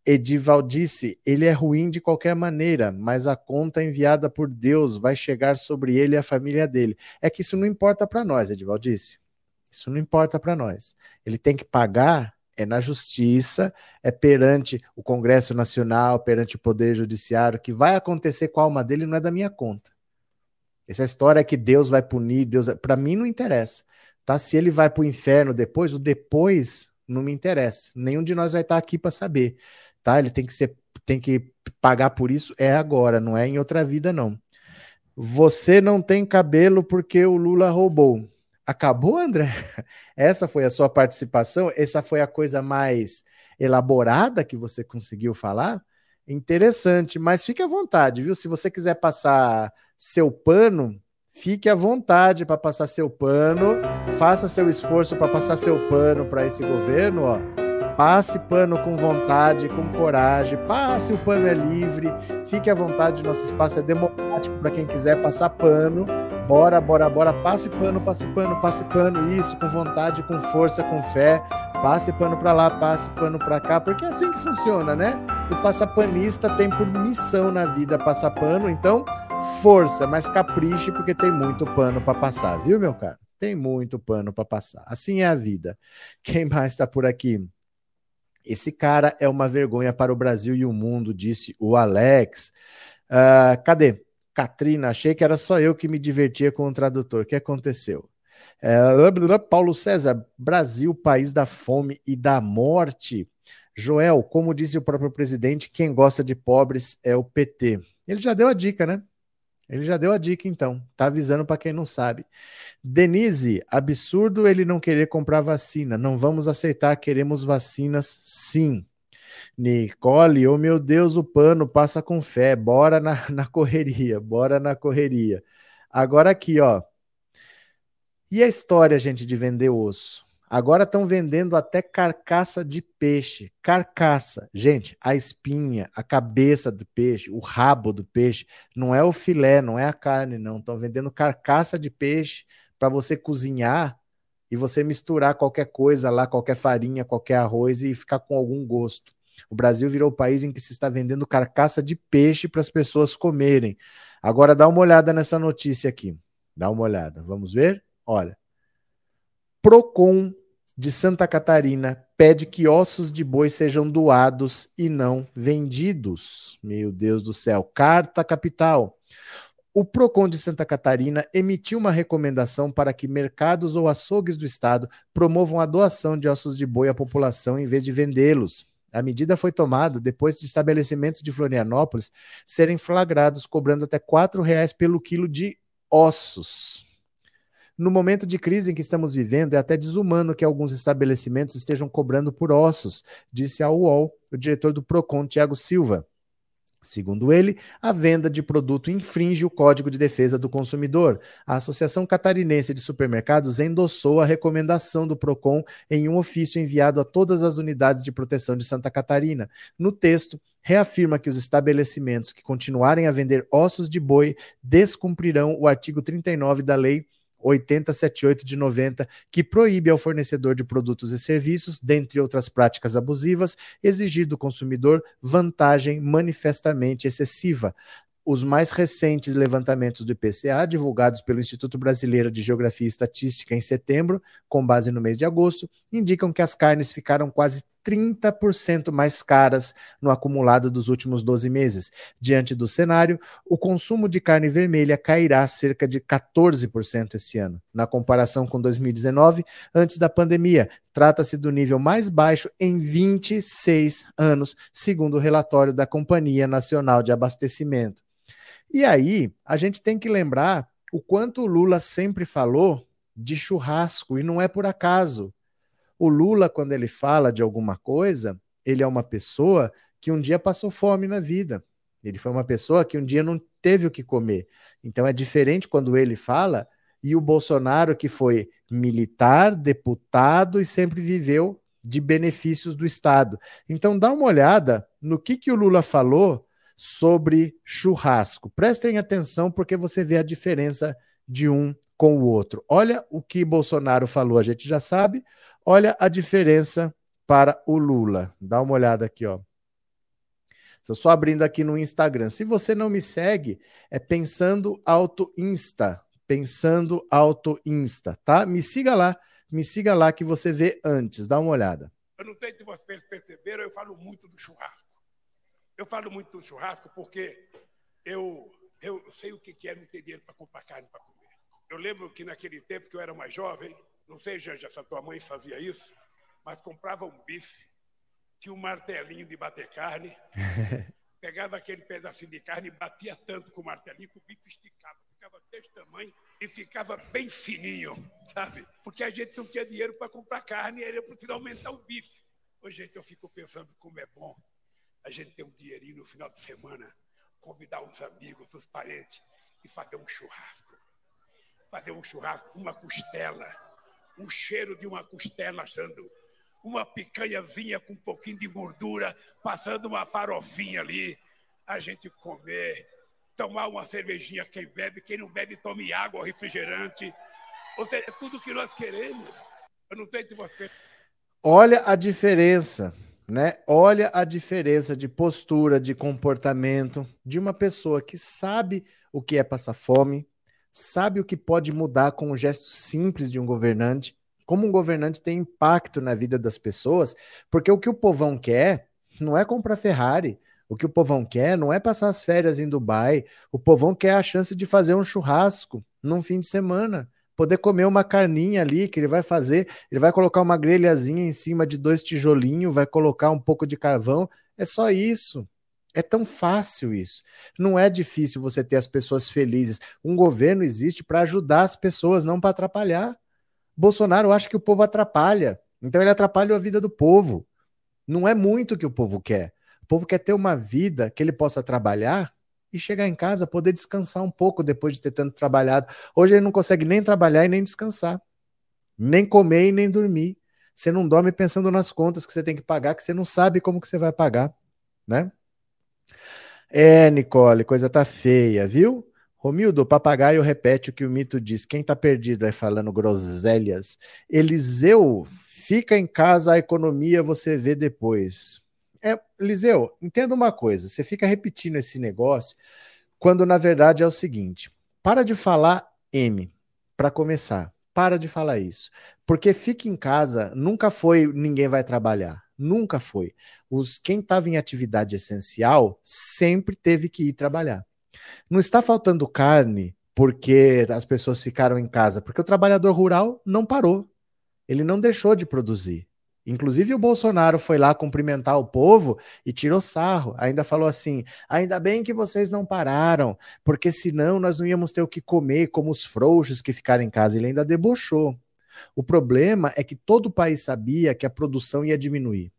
Edivaldice, ele é ruim de qualquer maneira, mas a conta enviada por Deus vai chegar sobre ele e a família dele. É que isso não importa para nós, Edivaldice. Isso não importa para nós. Ele tem que pagar é na justiça, é perante o Congresso Nacional, perante o Poder Judiciário, que vai acontecer com a alma dele não é da minha conta. Essa história é que Deus vai punir, Deus, para mim não interessa. Tá? Se ele vai para o inferno depois, o depois não me interessa. Nenhum de nós vai estar aqui para saber, tá? Ele tem que ser, tem que pagar por isso é agora, não é em outra vida não. Você não tem cabelo porque o Lula roubou. Acabou, André? Essa foi a sua participação? Essa foi a coisa mais elaborada que você conseguiu falar? Interessante, mas fique à vontade, viu? Se você quiser passar seu pano, fique à vontade para passar seu pano, faça seu esforço para passar seu pano para esse governo, ó. Passe pano com vontade, com coragem, passe o pano é livre, fique à vontade, nosso espaço é democrático para quem quiser passar pano Bora, bora, bora, passe pano, passe pano, passe pano, isso, com vontade, com força, com fé. Passe pano para lá, passe pano para cá, porque é assim que funciona, né? O passapanista tem por missão na vida passar pano, então força, mas capriche, porque tem muito pano para passar, viu, meu caro? Tem muito pano para passar. Assim é a vida. Quem mais está por aqui? Esse cara é uma vergonha para o Brasil e o mundo, disse o Alex. Uh, cadê? Katrina, achei que era só eu que me divertia com o tradutor. O que aconteceu? É, Paulo César, Brasil, país da fome e da morte. Joel, como disse o próprio presidente, quem gosta de pobres é o PT. Ele já deu a dica, né? Ele já deu a dica, então. Tá avisando para quem não sabe. Denise, absurdo ele não querer comprar vacina. Não vamos aceitar, queremos vacinas sim. Nicole, oh meu Deus, o pano passa com fé, bora na, na correria, bora na correria. Agora aqui, ó. E a história, gente, de vender osso? Agora estão vendendo até carcaça de peixe. Carcaça. Gente, a espinha, a cabeça do peixe, o rabo do peixe, não é o filé, não é a carne, não. Estão vendendo carcaça de peixe para você cozinhar e você misturar qualquer coisa lá, qualquer farinha, qualquer arroz e ficar com algum gosto. O Brasil virou o país em que se está vendendo carcaça de peixe para as pessoas comerem. Agora dá uma olhada nessa notícia aqui. Dá uma olhada. Vamos ver? Olha. Procon de Santa Catarina pede que ossos de boi sejam doados e não vendidos. Meu Deus do céu. Carta capital. O Procon de Santa Catarina emitiu uma recomendação para que mercados ou açougues do estado promovam a doação de ossos de boi à população em vez de vendê-los. A medida foi tomada depois de estabelecimentos de Florianópolis serem flagrados cobrando até R$ reais pelo quilo de ossos. No momento de crise em que estamos vivendo, é até desumano que alguns estabelecimentos estejam cobrando por ossos, disse ao UOL o diretor do Procon, Tiago Silva. Segundo ele, a venda de produto infringe o Código de Defesa do Consumidor. A Associação Catarinense de Supermercados endossou a recomendação do PROCON em um ofício enviado a todas as unidades de proteção de Santa Catarina. No texto, reafirma que os estabelecimentos que continuarem a vender ossos de boi descumprirão o artigo 39 da Lei 8078 de 90, que proíbe ao fornecedor de produtos e serviços, dentre outras práticas abusivas, exigir do consumidor vantagem manifestamente excessiva. Os mais recentes levantamentos do IPCA, divulgados pelo Instituto Brasileiro de Geografia e Estatística em setembro, com base no mês de agosto, indicam que as carnes ficaram quase 30% mais caras no acumulado dos últimos 12 meses. Diante do cenário, o consumo de carne vermelha cairá cerca de 14% esse ano, na comparação com 2019, antes da pandemia. Trata-se do nível mais baixo em 26 anos, segundo o relatório da Companhia Nacional de Abastecimento. E aí, a gente tem que lembrar o quanto o Lula sempre falou de churrasco, e não é por acaso. O Lula, quando ele fala de alguma coisa, ele é uma pessoa que um dia passou fome na vida. Ele foi uma pessoa que um dia não teve o que comer. Então é diferente quando ele fala e o Bolsonaro, que foi militar, deputado e sempre viveu de benefícios do Estado. Então dá uma olhada no que, que o Lula falou sobre churrasco. Prestem atenção porque você vê a diferença de um com o outro. Olha o que Bolsonaro falou, a gente já sabe. Olha a diferença para o Lula. Dá uma olhada aqui, ó. Estou só abrindo aqui no Instagram. Se você não me segue, é Pensando Auto Insta. Pensando Auto Insta, tá? Me siga lá, me siga lá que você vê antes. Dá uma olhada. Eu não sei se vocês perceberam, eu falo muito do churrasco. Eu falo muito do churrasco porque eu, eu sei o que é não ter dinheiro para comprar carne para comer. Eu lembro que naquele tempo que eu era mais jovem, não sei, Janja, se a tua mãe fazia isso, mas comprava um bife, tinha um martelinho de bater carne, pegava aquele pedacinho de carne e batia tanto com o martelinho que o bife esticava, ficava desse tamanho e ficava bem fininho, sabe? Porque a gente não tinha dinheiro para comprar carne e era preciso aumentar o bife. Hoje, gente, eu fico pensando como é bom a gente ter um dinheirinho no final de semana, convidar uns amigos, os parentes e fazer um churrasco. Fazer um churrasco, uma costela, o cheiro de uma costela assando, uma picanhazinha com um pouquinho de gordura, passando uma farofinha ali, a gente comer, tomar uma cervejinha, quem bebe, quem não bebe, tome água, refrigerante. Ou seja, é tudo que nós queremos. Eu não sei se você. Olha a diferença, né? Olha a diferença de postura, de comportamento de uma pessoa que sabe o que é passar fome, sabe o que pode mudar com um gesto simples de um governante, como um governante tem impacto na vida das pessoas, porque o que o povão quer não é comprar Ferrari, o que o povão quer não é passar as férias em Dubai, o povão quer a chance de fazer um churrasco num fim de semana, poder comer uma carninha ali que ele vai fazer, ele vai colocar uma grelhazinha em cima de dois tijolinhos, vai colocar um pouco de carvão, é só isso. É tão fácil isso. Não é difícil você ter as pessoas felizes. Um governo existe para ajudar as pessoas, não para atrapalhar. Bolsonaro acha que o povo atrapalha. Então ele atrapalha a vida do povo. Não é muito o que o povo quer. O povo quer ter uma vida que ele possa trabalhar e chegar em casa, poder descansar um pouco depois de ter tanto trabalhado. Hoje ele não consegue nem trabalhar e nem descansar, nem comer e nem dormir. Você não dorme pensando nas contas que você tem que pagar, que você não sabe como que você vai pagar, né? É, Nicole, coisa tá feia, viu? Romildo, o papagaio repete o que o mito diz. Quem tá perdido aí falando groselhas? Eliseu, fica em casa, a economia você vê depois. É, Eliseu, entenda uma coisa, você fica repetindo esse negócio quando na verdade é o seguinte: para de falar M, para começar. Para de falar isso. Porque fica em casa nunca foi ninguém vai trabalhar. Nunca foi. Os, quem estava em atividade essencial sempre teve que ir trabalhar. Não está faltando carne porque as pessoas ficaram em casa, porque o trabalhador rural não parou. Ele não deixou de produzir. Inclusive o Bolsonaro foi lá cumprimentar o povo e tirou sarro. Ainda falou assim: ainda bem que vocês não pararam, porque senão nós não íamos ter o que comer, como os frouxos que ficaram em casa. Ele ainda debochou. O problema é que todo o país sabia que a produção ia diminuir.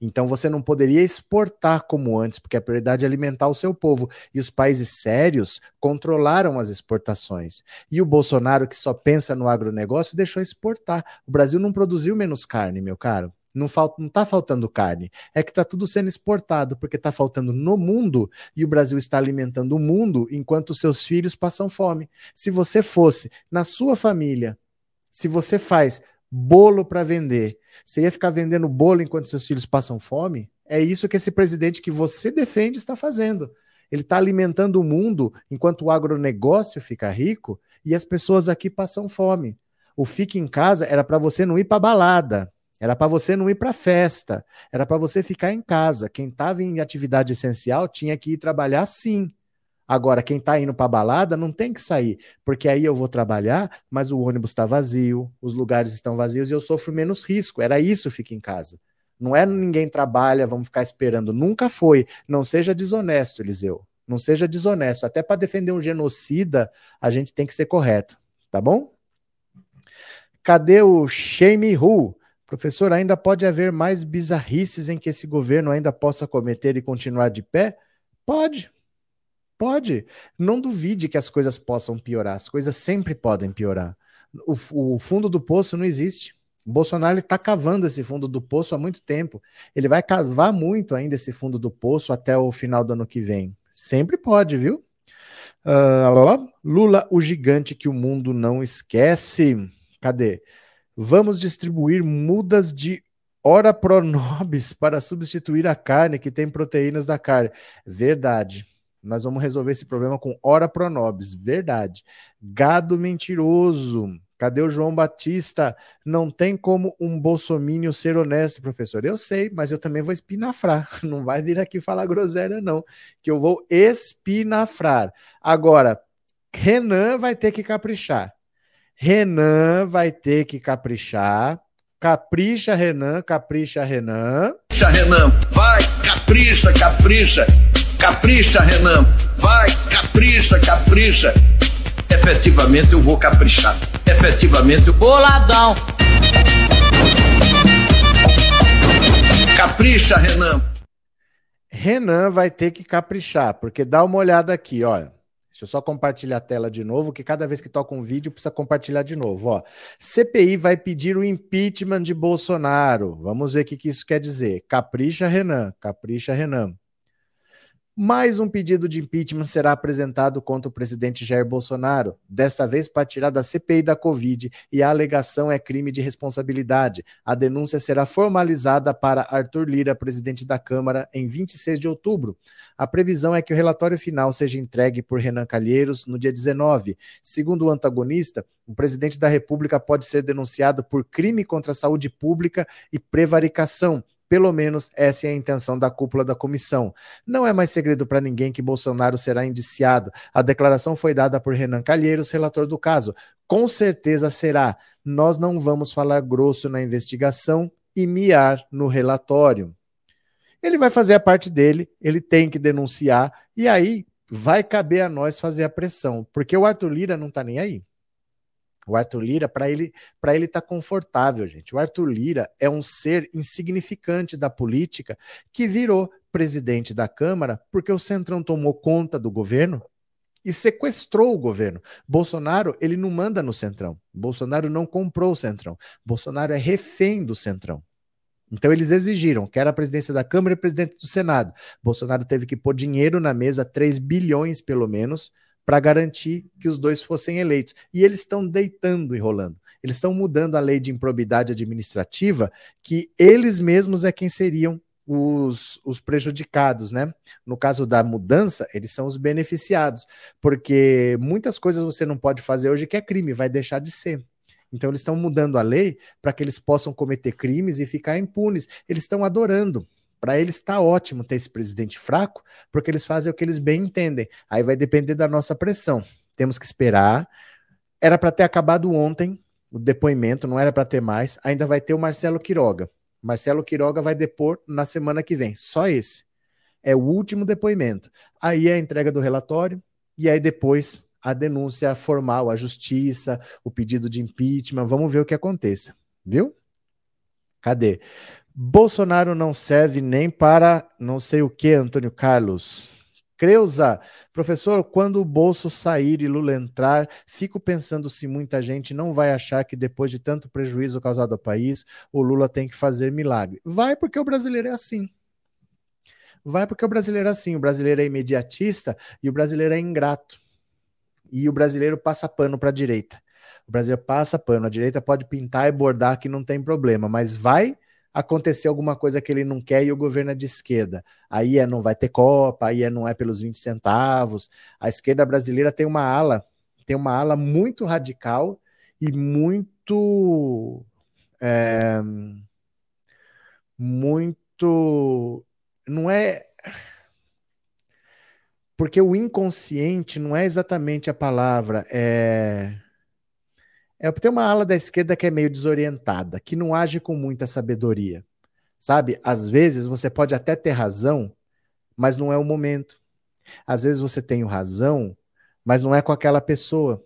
Então você não poderia exportar como antes, porque a prioridade é alimentar o seu povo. E os países sérios controlaram as exportações. E o Bolsonaro, que só pensa no agronegócio, deixou exportar. O Brasil não produziu menos carne, meu caro. Não, falta, não tá faltando carne. É que está tudo sendo exportado, porque está faltando no mundo e o Brasil está alimentando o mundo enquanto seus filhos passam fome. Se você fosse na sua família, se você faz bolo para vender, você ia ficar vendendo bolo enquanto seus filhos passam fome? É isso que esse presidente que você defende está fazendo. Ele está alimentando o mundo enquanto o agronegócio fica rico e as pessoas aqui passam fome. O fique em casa era para você não ir para balada, era para você não ir para festa, era para você ficar em casa. Quem estava em atividade essencial tinha que ir trabalhar sim. Agora, quem está indo para balada não tem que sair, porque aí eu vou trabalhar, mas o ônibus está vazio, os lugares estão vazios e eu sofro menos risco. Era isso, fica em casa. Não é ninguém trabalha, vamos ficar esperando. Nunca foi. Não seja desonesto, Eliseu. Não seja desonesto. Até para defender um genocida, a gente tem que ser correto, tá bom? Cadê o Shame Who? Professor, ainda pode haver mais bizarrices em que esse governo ainda possa cometer e continuar de pé? Pode, Pode. Não duvide que as coisas possam piorar. As coisas sempre podem piorar. O, o fundo do poço não existe. O Bolsonaro está cavando esse fundo do poço há muito tempo. Ele vai cavar muito ainda esse fundo do poço até o final do ano que vem. Sempre pode, viu? Uh, Lula, o gigante que o mundo não esquece. Cadê? Vamos distribuir mudas de Ora pronobis para substituir a carne que tem proteínas da carne. Verdade. Nós vamos resolver esse problema com ora pronobis. Verdade. Gado mentiroso. Cadê o João Batista? Não tem como um bolsomínio ser honesto, professor. Eu sei, mas eu também vou espinafrar. Não vai vir aqui falar groselha, não. Que eu vou espinafrar. Agora, Renan vai ter que caprichar. Renan vai ter que caprichar. Capricha, Renan, capricha, Renan. Capricha, Renan. Vai, capricha, capricha. Capricha, Renan. Vai, capricha, capricha efetivamente eu vou caprichar. Efetivamente, boladão. Capricha, Renan. Renan vai ter que caprichar, porque dá uma olhada aqui, olha. Deixa eu só compartilhar a tela de novo, que cada vez que toca um vídeo precisa compartilhar de novo. Ó. CPI vai pedir o impeachment de Bolsonaro. Vamos ver o que, que isso quer dizer. Capricha, Renan. Capricha, Renan. Mais um pedido de impeachment será apresentado contra o presidente Jair Bolsonaro, desta vez para tirar da CPI da Covid, e a alegação é crime de responsabilidade. A denúncia será formalizada para Arthur Lira, presidente da Câmara, em 26 de outubro. A previsão é que o relatório final seja entregue por Renan Calheiros no dia 19. Segundo o antagonista, o presidente da República pode ser denunciado por crime contra a saúde pública e prevaricação, pelo menos essa é a intenção da cúpula da comissão. Não é mais segredo para ninguém que Bolsonaro será indiciado. A declaração foi dada por Renan Calheiros, relator do caso. Com certeza será. Nós não vamos falar grosso na investigação e miar no relatório. Ele vai fazer a parte dele, ele tem que denunciar, e aí vai caber a nós fazer a pressão, porque o Arthur Lira não está nem aí. O Arthur Lira, para ele para ele tá confortável, gente. O Arthur Lira é um ser insignificante da política que virou presidente da Câmara porque o Centrão tomou conta do governo e sequestrou o governo. Bolsonaro, ele não manda no Centrão. Bolsonaro não comprou o Centrão. Bolsonaro é refém do Centrão. Então eles exigiram, quer a presidência da Câmara e presidente do Senado. Bolsonaro teve que pôr dinheiro na mesa, 3 bilhões pelo menos, para garantir que os dois fossem eleitos. E eles estão deitando e rolando. Eles estão mudando a lei de improbidade administrativa, que eles mesmos é quem seriam os, os, prejudicados, né? No caso da mudança, eles são os beneficiados, porque muitas coisas você não pode fazer hoje que é crime, vai deixar de ser. Então, eles estão mudando a lei para que eles possam cometer crimes e ficar impunes. Eles estão adorando. Para eles está ótimo ter esse presidente fraco, porque eles fazem o que eles bem entendem. Aí vai depender da nossa pressão. Temos que esperar. Era para ter acabado ontem o depoimento, não era para ter mais. Ainda vai ter o Marcelo Quiroga. Marcelo Quiroga vai depor na semana que vem. Só esse. É o último depoimento. Aí é a entrega do relatório e aí depois a denúncia formal, a justiça, o pedido de impeachment. Vamos ver o que aconteça. Viu? Cadê? Bolsonaro não serve nem para não sei o que, Antônio Carlos. Creuza, professor, quando o bolso sair e Lula entrar, fico pensando se muita gente não vai achar que depois de tanto prejuízo causado ao país, o Lula tem que fazer milagre. Vai porque o brasileiro é assim. Vai porque o brasileiro é assim. O brasileiro é imediatista e o brasileiro é ingrato. E o brasileiro passa pano para a direita. O brasileiro passa pano. A direita pode pintar e bordar que não tem problema, mas vai acontecer alguma coisa que ele não quer e o governo é de esquerda. Aí é não vai ter Copa, aí é não é pelos 20 centavos. A esquerda brasileira tem uma ala, tem uma ala muito radical e muito. É, muito. Não é. Porque o inconsciente não é exatamente a palavra, é é tem uma ala da esquerda que é meio desorientada, que não age com muita sabedoria. Sabe? Às vezes você pode até ter razão, mas não é o momento. Às vezes você tem razão, mas não é com aquela pessoa.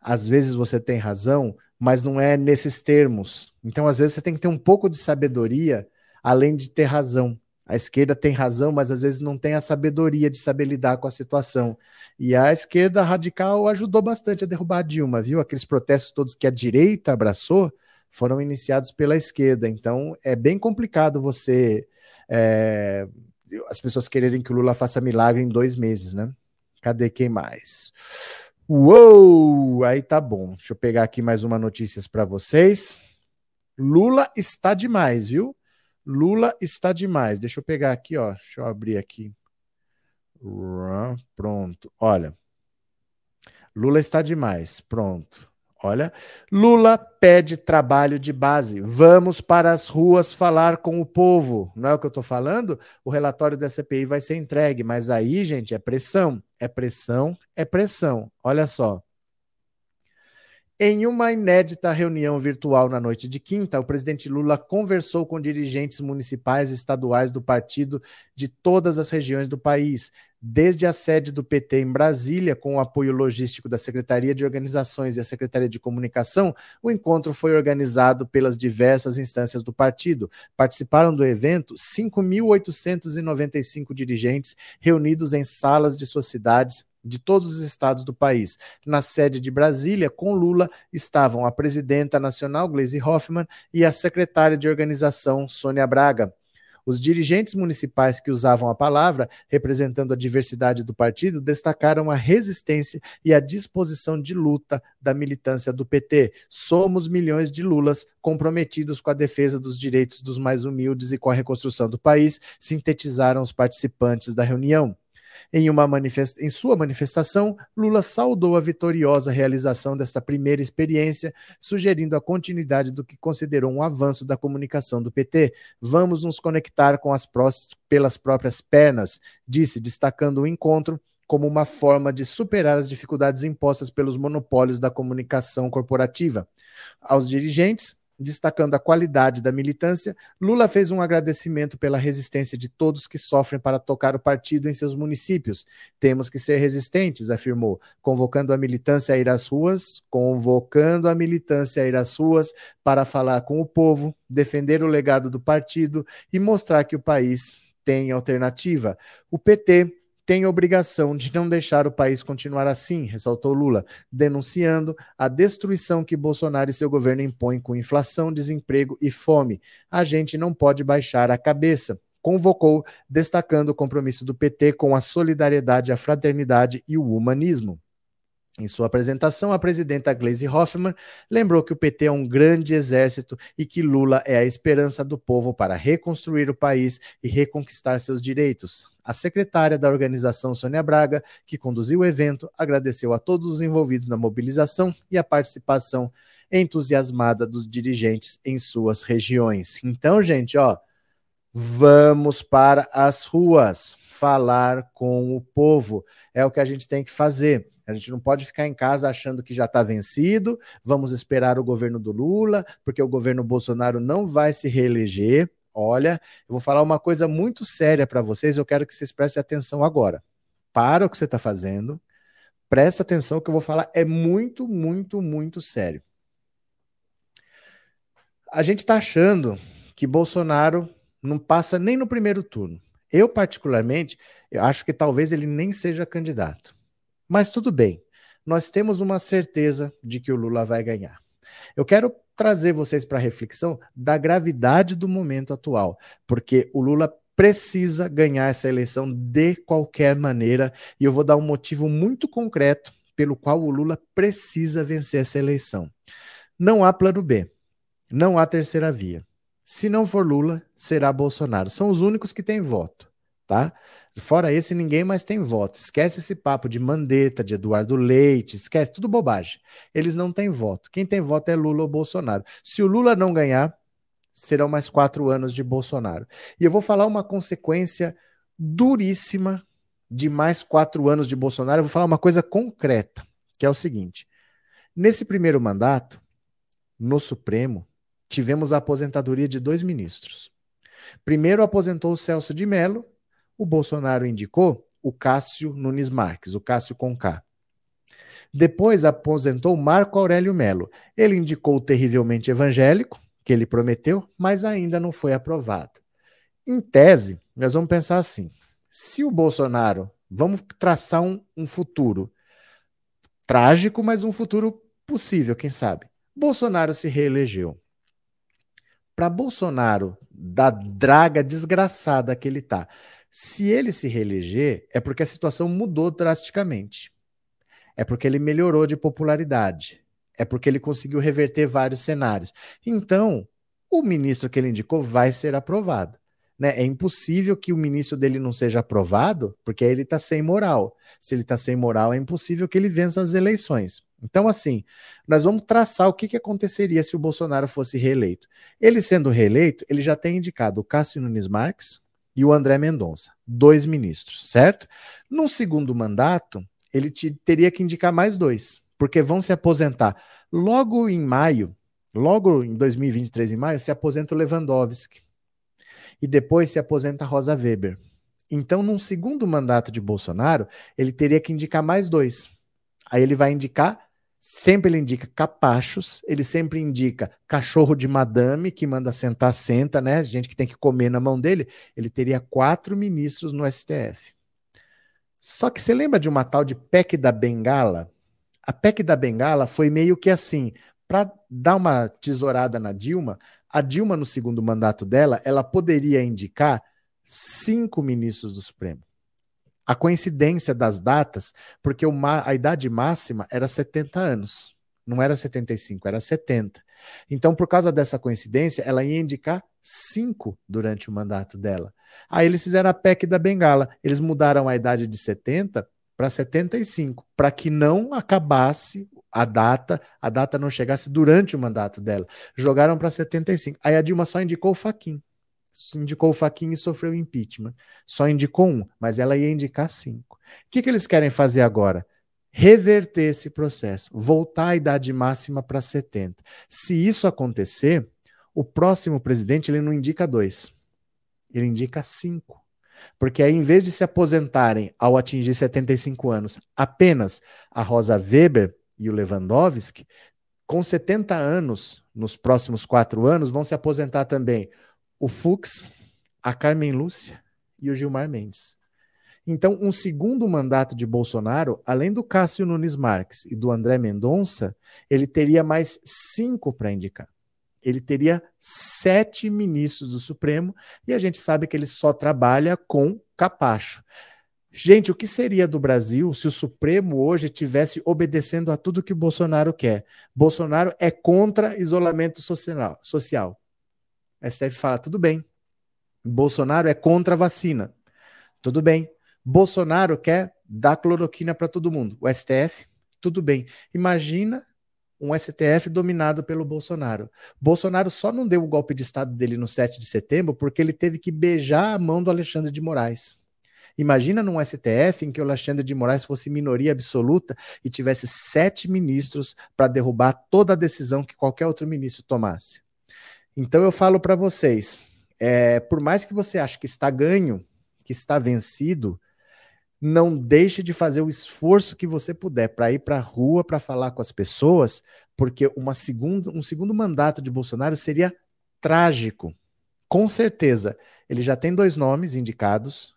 Às vezes você tem razão, mas não é nesses termos. Então, às vezes você tem que ter um pouco de sabedoria além de ter razão. A esquerda tem razão, mas às vezes não tem a sabedoria de saber lidar com a situação. E a esquerda radical ajudou bastante a derrubar a Dilma, viu? Aqueles protestos todos que a direita abraçou foram iniciados pela esquerda. Então é bem complicado você. É, as pessoas quererem que o Lula faça milagre em dois meses, né? Cadê quem mais? Uou! Aí tá bom. Deixa eu pegar aqui mais uma notícias para vocês. Lula está demais, viu? Lula está demais. Deixa eu pegar aqui, ó. Deixa eu abrir aqui. Pronto. Olha. Lula está demais. Pronto. Olha, Lula pede trabalho de base. Vamos para as ruas falar com o povo. Não é o que eu estou falando? O relatório da CPI vai ser entregue, mas aí, gente, é pressão. É pressão, é pressão. Olha só. Em uma inédita reunião virtual na noite de quinta, o presidente Lula conversou com dirigentes municipais e estaduais do partido de todas as regiões do país, desde a sede do PT em Brasília, com o apoio logístico da Secretaria de Organizações e a Secretaria de Comunicação. O encontro foi organizado pelas diversas instâncias do partido. Participaram do evento 5.895 dirigentes reunidos em salas de suas cidades de todos os estados do país. Na sede de Brasília, com Lula, estavam a presidenta nacional, Gleisi Hoffmann, e a secretária de organização, Sônia Braga. Os dirigentes municipais que usavam a palavra, representando a diversidade do partido, destacaram a resistência e a disposição de luta da militância do PT. Somos milhões de Lulas comprometidos com a defesa dos direitos dos mais humildes e com a reconstrução do país, sintetizaram os participantes da reunião. Em, uma manifest... em sua manifestação, Lula saudou a vitoriosa realização desta primeira experiência, sugerindo a continuidade do que considerou um avanço da comunicação do PT. Vamos nos conectar com as pelas próprias pernas, disse, destacando o encontro como uma forma de superar as dificuldades impostas pelos monopólios da comunicação corporativa. Aos dirigentes, Destacando a qualidade da militância, Lula fez um agradecimento pela resistência de todos que sofrem para tocar o partido em seus municípios. Temos que ser resistentes, afirmou, convocando a militância a ir às ruas, convocando a militância a ir às ruas para falar com o povo, defender o legado do partido e mostrar que o país tem alternativa. O PT tem obrigação de não deixar o país continuar assim, ressaltou Lula, denunciando a destruição que Bolsonaro e seu governo impõem com inflação, desemprego e fome. A gente não pode baixar a cabeça. Convocou, destacando o compromisso do PT com a solidariedade, a fraternidade e o humanismo. Em sua apresentação, a presidenta Gleisi Hoffmann lembrou que o PT é um grande exército e que Lula é a esperança do povo para reconstruir o país e reconquistar seus direitos. A secretária da organização, Sônia Braga, que conduziu o evento, agradeceu a todos os envolvidos na mobilização e a participação entusiasmada dos dirigentes em suas regiões. Então, gente, ó, vamos para as ruas falar com o povo. É o que a gente tem que fazer. A gente não pode ficar em casa achando que já está vencido, vamos esperar o governo do Lula, porque o governo Bolsonaro não vai se reeleger. Olha, eu vou falar uma coisa muito séria para vocês, eu quero que vocês prestem atenção agora. Para o que você está fazendo, presta atenção, que eu vou falar é muito, muito, muito sério. A gente está achando que Bolsonaro não passa nem no primeiro turno. Eu, particularmente, eu acho que talvez ele nem seja candidato. Mas tudo bem, nós temos uma certeza de que o Lula vai ganhar. Eu quero trazer vocês para a reflexão da gravidade do momento atual, porque o Lula precisa ganhar essa eleição de qualquer maneira, e eu vou dar um motivo muito concreto pelo qual o Lula precisa vencer essa eleição. Não há plano B, não há terceira via. Se não for Lula, será Bolsonaro. São os únicos que têm voto, tá? Fora esse, ninguém mais tem voto. Esquece esse papo de Mandetta, de Eduardo Leite, esquece, tudo bobagem. Eles não têm voto. Quem tem voto é Lula ou Bolsonaro. Se o Lula não ganhar, serão mais quatro anos de Bolsonaro. E eu vou falar uma consequência duríssima de mais quatro anos de Bolsonaro. Eu vou falar uma coisa concreta, que é o seguinte: nesse primeiro mandato, no Supremo, tivemos a aposentadoria de dois ministros. Primeiro aposentou o Celso de Mello o Bolsonaro indicou o Cássio Nunes Marques, o Cássio Conká. Depois aposentou Marco Aurélio Melo. Ele indicou o terrivelmente evangélico, que ele prometeu, mas ainda não foi aprovado. Em tese, nós vamos pensar assim: se o Bolsonaro, vamos traçar um, um futuro trágico, mas um futuro possível, quem sabe? Bolsonaro se reelegeu. Para Bolsonaro, da draga desgraçada que ele tá, se ele se reeleger, é porque a situação mudou drasticamente. É porque ele melhorou de popularidade. É porque ele conseguiu reverter vários cenários. Então, o ministro que ele indicou vai ser aprovado. Né? É impossível que o ministro dele não seja aprovado, porque aí ele está sem moral. Se ele está sem moral, é impossível que ele vença as eleições. Então, assim, nós vamos traçar o que, que aconteceria se o Bolsonaro fosse reeleito. Ele sendo reeleito, ele já tem indicado o Cássio Nunes Marques e o André Mendonça, dois ministros, certo? No segundo mandato, ele te, teria que indicar mais dois, porque vão se aposentar. Logo em maio, logo em 2023, em maio, se aposenta o Lewandowski e depois se aposenta Rosa Weber. Então, num segundo mandato de Bolsonaro, ele teria que indicar mais dois. Aí ele vai indicar, sempre ele indica capachos, ele sempre indica cachorro de madame, que manda sentar, senta, né? Gente que tem que comer na mão dele. Ele teria quatro ministros no STF. Só que você lembra de uma tal de PEC da Bengala? A PEC da Bengala foi meio que assim, para dar uma tesourada na Dilma, a Dilma, no segundo mandato dela, ela poderia indicar cinco ministros do Supremo. A coincidência das datas, porque a idade máxima era 70 anos, não era 75, era 70. Então, por causa dessa coincidência, ela ia indicar cinco durante o mandato dela. Aí eles fizeram a PEC da Bengala, eles mudaram a idade de 70 para 75, para que não acabasse a data, a data não chegasse durante o mandato dela. Jogaram para 75. Aí a Dilma só indicou o Faquin. Indicou o Faquin e sofreu impeachment. Só indicou um, mas ela ia indicar cinco. O que, que eles querem fazer agora? Reverter esse processo, voltar a idade máxima para 70. Se isso acontecer, o próximo presidente ele não indica dois, ele indica cinco. Porque aí, em vez de se aposentarem ao atingir 75 anos apenas a Rosa Weber, e o Lewandowski, com 70 anos, nos próximos quatro anos, vão se aposentar também o Fux, a Carmen Lúcia e o Gilmar Mendes. Então, um segundo mandato de Bolsonaro, além do Cássio Nunes Marques e do André Mendonça, ele teria mais cinco para indicar. Ele teria sete ministros do Supremo e a gente sabe que ele só trabalha com capacho. Gente, o que seria do Brasil se o Supremo hoje estivesse obedecendo a tudo que Bolsonaro quer? Bolsonaro é contra isolamento social. STF fala, tudo bem. Bolsonaro é contra a vacina. Tudo bem. Bolsonaro quer dar cloroquina para todo mundo. O STF, tudo bem. Imagina um STF dominado pelo Bolsonaro. Bolsonaro só não deu o golpe de Estado dele no 7 de setembro porque ele teve que beijar a mão do Alexandre de Moraes. Imagina num STF em que o Alexandre de Moraes fosse minoria absoluta e tivesse sete ministros para derrubar toda a decisão que qualquer outro ministro tomasse. Então eu falo para vocês, é, por mais que você ache que está ganho, que está vencido, não deixe de fazer o esforço que você puder para ir para a rua para falar com as pessoas, porque uma segunda, um segundo mandato de Bolsonaro seria trágico. Com certeza, ele já tem dois nomes indicados,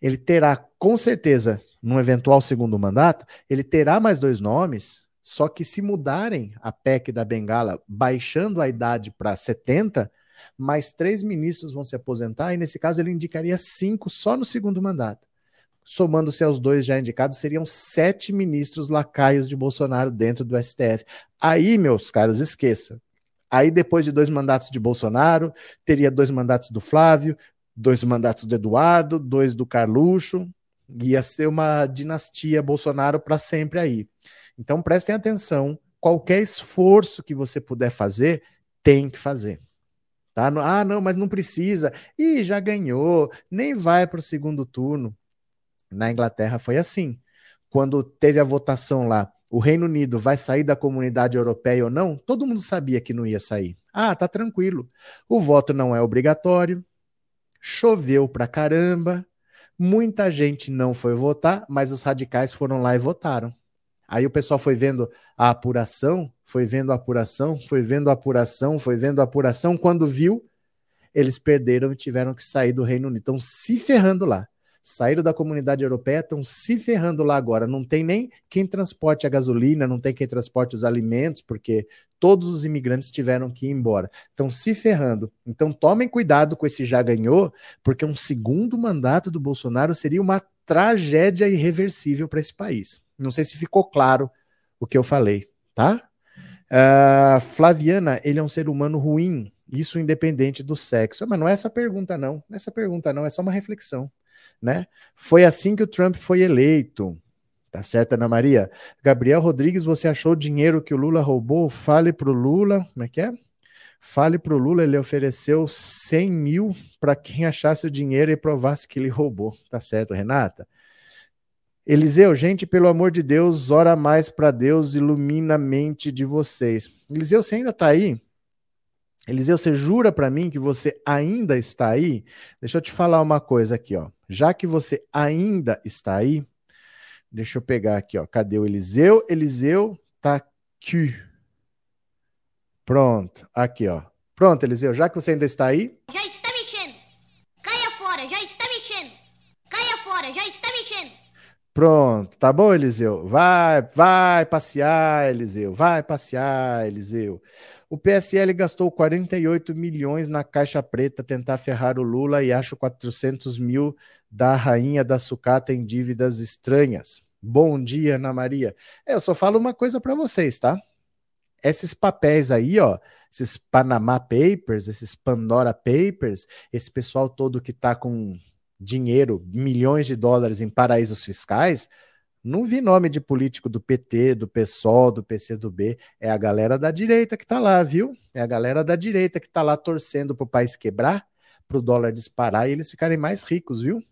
ele terá, com certeza, num eventual segundo mandato, ele terá mais dois nomes, só que se mudarem a PEC da Bengala, baixando a idade para 70, mais três ministros vão se aposentar, e nesse caso ele indicaria cinco só no segundo mandato. Somando-se aos dois já indicados, seriam sete ministros lacaios de Bolsonaro dentro do STF. Aí, meus caros, esqueça. Aí, depois de dois mandatos de Bolsonaro, teria dois mandatos do Flávio, dois mandatos do Eduardo, dois do Carluxo, ia ser uma dinastia Bolsonaro para sempre aí. Então prestem atenção, qualquer esforço que você puder fazer, tem que fazer. Tá? Ah, não, mas não precisa. Ih, já ganhou, nem vai para o segundo turno. Na Inglaterra foi assim. Quando teve a votação lá, o Reino Unido vai sair da comunidade europeia ou não? Todo mundo sabia que não ia sair. Ah, tá tranquilo. O voto não é obrigatório, choveu pra caramba, muita gente não foi votar, mas os radicais foram lá e votaram. Aí o pessoal foi vendo a apuração, foi vendo a apuração, foi vendo a apuração, foi vendo a apuração. Quando viu, eles perderam e tiveram que sair do Reino Unido. Estão se ferrando lá saíram da comunidade europeia, estão se ferrando lá agora. Não tem nem quem transporte a gasolina, não tem quem transporte os alimentos, porque todos os imigrantes tiveram que ir embora. Estão se ferrando. Então tomem cuidado com esse já ganhou, porque um segundo mandato do Bolsonaro seria uma tragédia irreversível para esse país. Não sei se ficou claro o que eu falei, tá? Uh, Flaviana, ele é um ser humano ruim, Isso independente do sexo. Mas não é essa pergunta, não. Não é essa pergunta, não. É só uma reflexão. Né? Foi assim que o Trump foi eleito. Tá certo, Ana Maria? Gabriel Rodrigues, você achou o dinheiro que o Lula roubou? Fale pro Lula. Como é que é? Fale pro Lula, ele ofereceu 100 mil para quem achasse o dinheiro e provasse que ele roubou. Tá certo, Renata? Eliseu, gente, pelo amor de Deus, ora mais para Deus, ilumina a mente de vocês. Eliseu, você ainda está aí? Eliseu, você jura para mim que você ainda está aí? Deixa eu te falar uma coisa aqui, ó. Já que você ainda está aí, deixa eu pegar aqui, ó. Cadê o Eliseu? Eliseu tá aqui. Pronto, aqui, ó. Pronto, Eliseu, já que você ainda está aí. Já está mexendo. Caia fora, já está mexendo. Caia fora, já está mexendo. Pronto, tá bom, Eliseu? Vai, vai passear, Eliseu, vai passear, Eliseu. O PSL gastou 48 milhões na caixa preta tentar ferrar o Lula e acho 400 mil da rainha da sucata em dívidas estranhas. Bom dia, Ana Maria. É, eu só falo uma coisa para vocês, tá? Esses papéis aí, ó, esses Panama Papers, esses Pandora Papers, esse pessoal todo que tá com dinheiro, milhões de dólares em paraísos fiscais, não vi nome de político do PT, do PSOL, do PCdoB. É a galera da direita que tá lá, viu? É a galera da direita que tá lá torcendo pro país quebrar, pro dólar disparar e eles ficarem mais ricos, viu?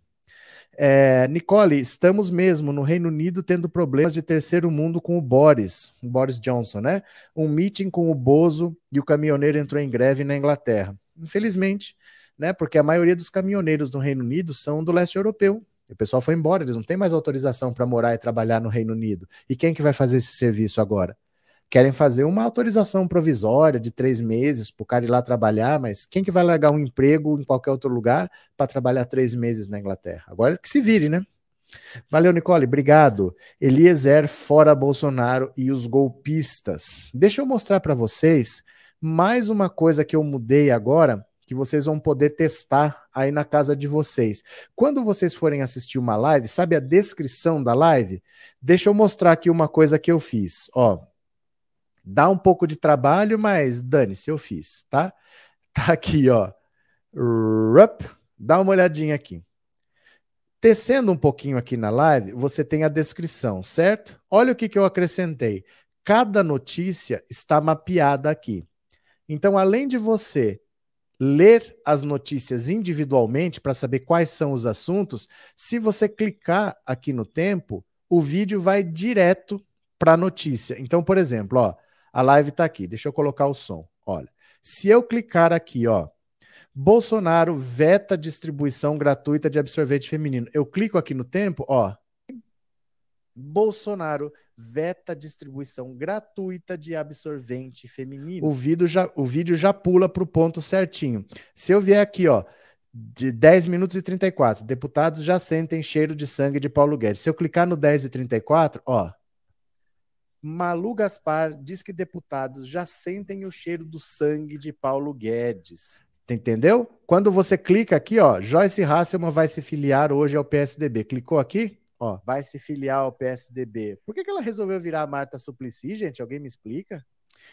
É, Nicole, estamos mesmo no Reino Unido tendo problemas de terceiro mundo com o Boris, o Boris Johnson, né? Um meeting com o Bozo e o caminhoneiro entrou em greve na Inglaterra. Infelizmente, né? Porque a maioria dos caminhoneiros no Reino Unido são do leste europeu. O pessoal foi embora, eles não têm mais autorização para morar e trabalhar no Reino Unido. E quem que vai fazer esse serviço agora? Querem fazer uma autorização provisória de três meses para o cara ir lá trabalhar, mas quem que vai largar um emprego em qualquer outro lugar para trabalhar três meses na Inglaterra? Agora que se vire, né? Valeu, Nicole, obrigado. Eliezer fora Bolsonaro e os golpistas. Deixa eu mostrar para vocês mais uma coisa que eu mudei agora que vocês vão poder testar aí na casa de vocês. Quando vocês forem assistir uma live, sabe a descrição da live? Deixa eu mostrar aqui uma coisa que eu fiz. Ó, dá um pouco de trabalho, mas dane-se, eu fiz, tá? Tá aqui, ó. Rup, dá uma olhadinha aqui. Tecendo um pouquinho aqui na live, você tem a descrição, certo? Olha o que, que eu acrescentei. Cada notícia está mapeada aqui. Então, além de você ler as notícias individualmente para saber quais são os assuntos, se você clicar aqui no tempo, o vídeo vai direto para a notícia. Então, por exemplo, ó, a live está aqui. Deixa eu colocar o som. Olha, se eu clicar aqui, ó, Bolsonaro veta distribuição gratuita de absorvente feminino. Eu clico aqui no tempo, ó. Bolsonaro veta distribuição gratuita de absorvente feminino. O vídeo já, o vídeo já pula para o ponto certinho. Se eu vier aqui, ó, de 10 minutos e 34, deputados já sentem cheiro de sangue de Paulo Guedes. Se eu clicar no 10 e 34, ó, Malu Gaspar diz que deputados já sentem o cheiro do sangue de Paulo Guedes. Entendeu? Quando você clica aqui, ó, Joyce Hasselman vai se filiar hoje ao PSDB. Clicou aqui? Ó, vai se filiar ao PSDB. Por que, que ela resolveu virar a Marta Suplicy, gente? Alguém me explica?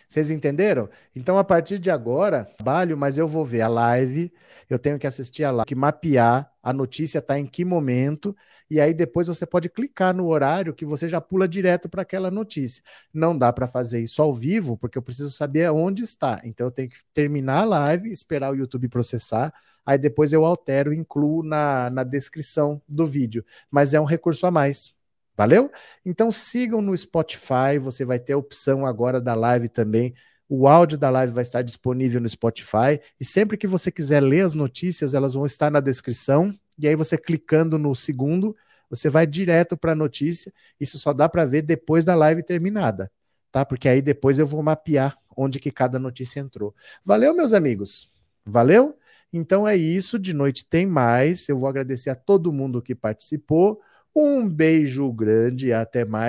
Vocês entenderam? Então, a partir de agora, trabalho, mas eu vou ver a live, eu tenho que assistir a live, que mapear a notícia está em que momento, e aí depois você pode clicar no horário que você já pula direto para aquela notícia. Não dá para fazer isso ao vivo, porque eu preciso saber onde está. Então, eu tenho que terminar a live, esperar o YouTube processar, aí depois eu altero e incluo na, na descrição do vídeo. Mas é um recurso a mais. Valeu? Então sigam no Spotify, você vai ter a opção agora da live também. O áudio da live vai estar disponível no Spotify e sempre que você quiser ler as notícias, elas vão estar na descrição. E aí você clicando no segundo, você vai direto para a notícia. Isso só dá para ver depois da live terminada, tá? Porque aí depois eu vou mapear onde que cada notícia entrou. Valeu, meus amigos. Valeu? Então é isso, de noite tem mais. Eu vou agradecer a todo mundo que participou. Um beijo grande e até mais.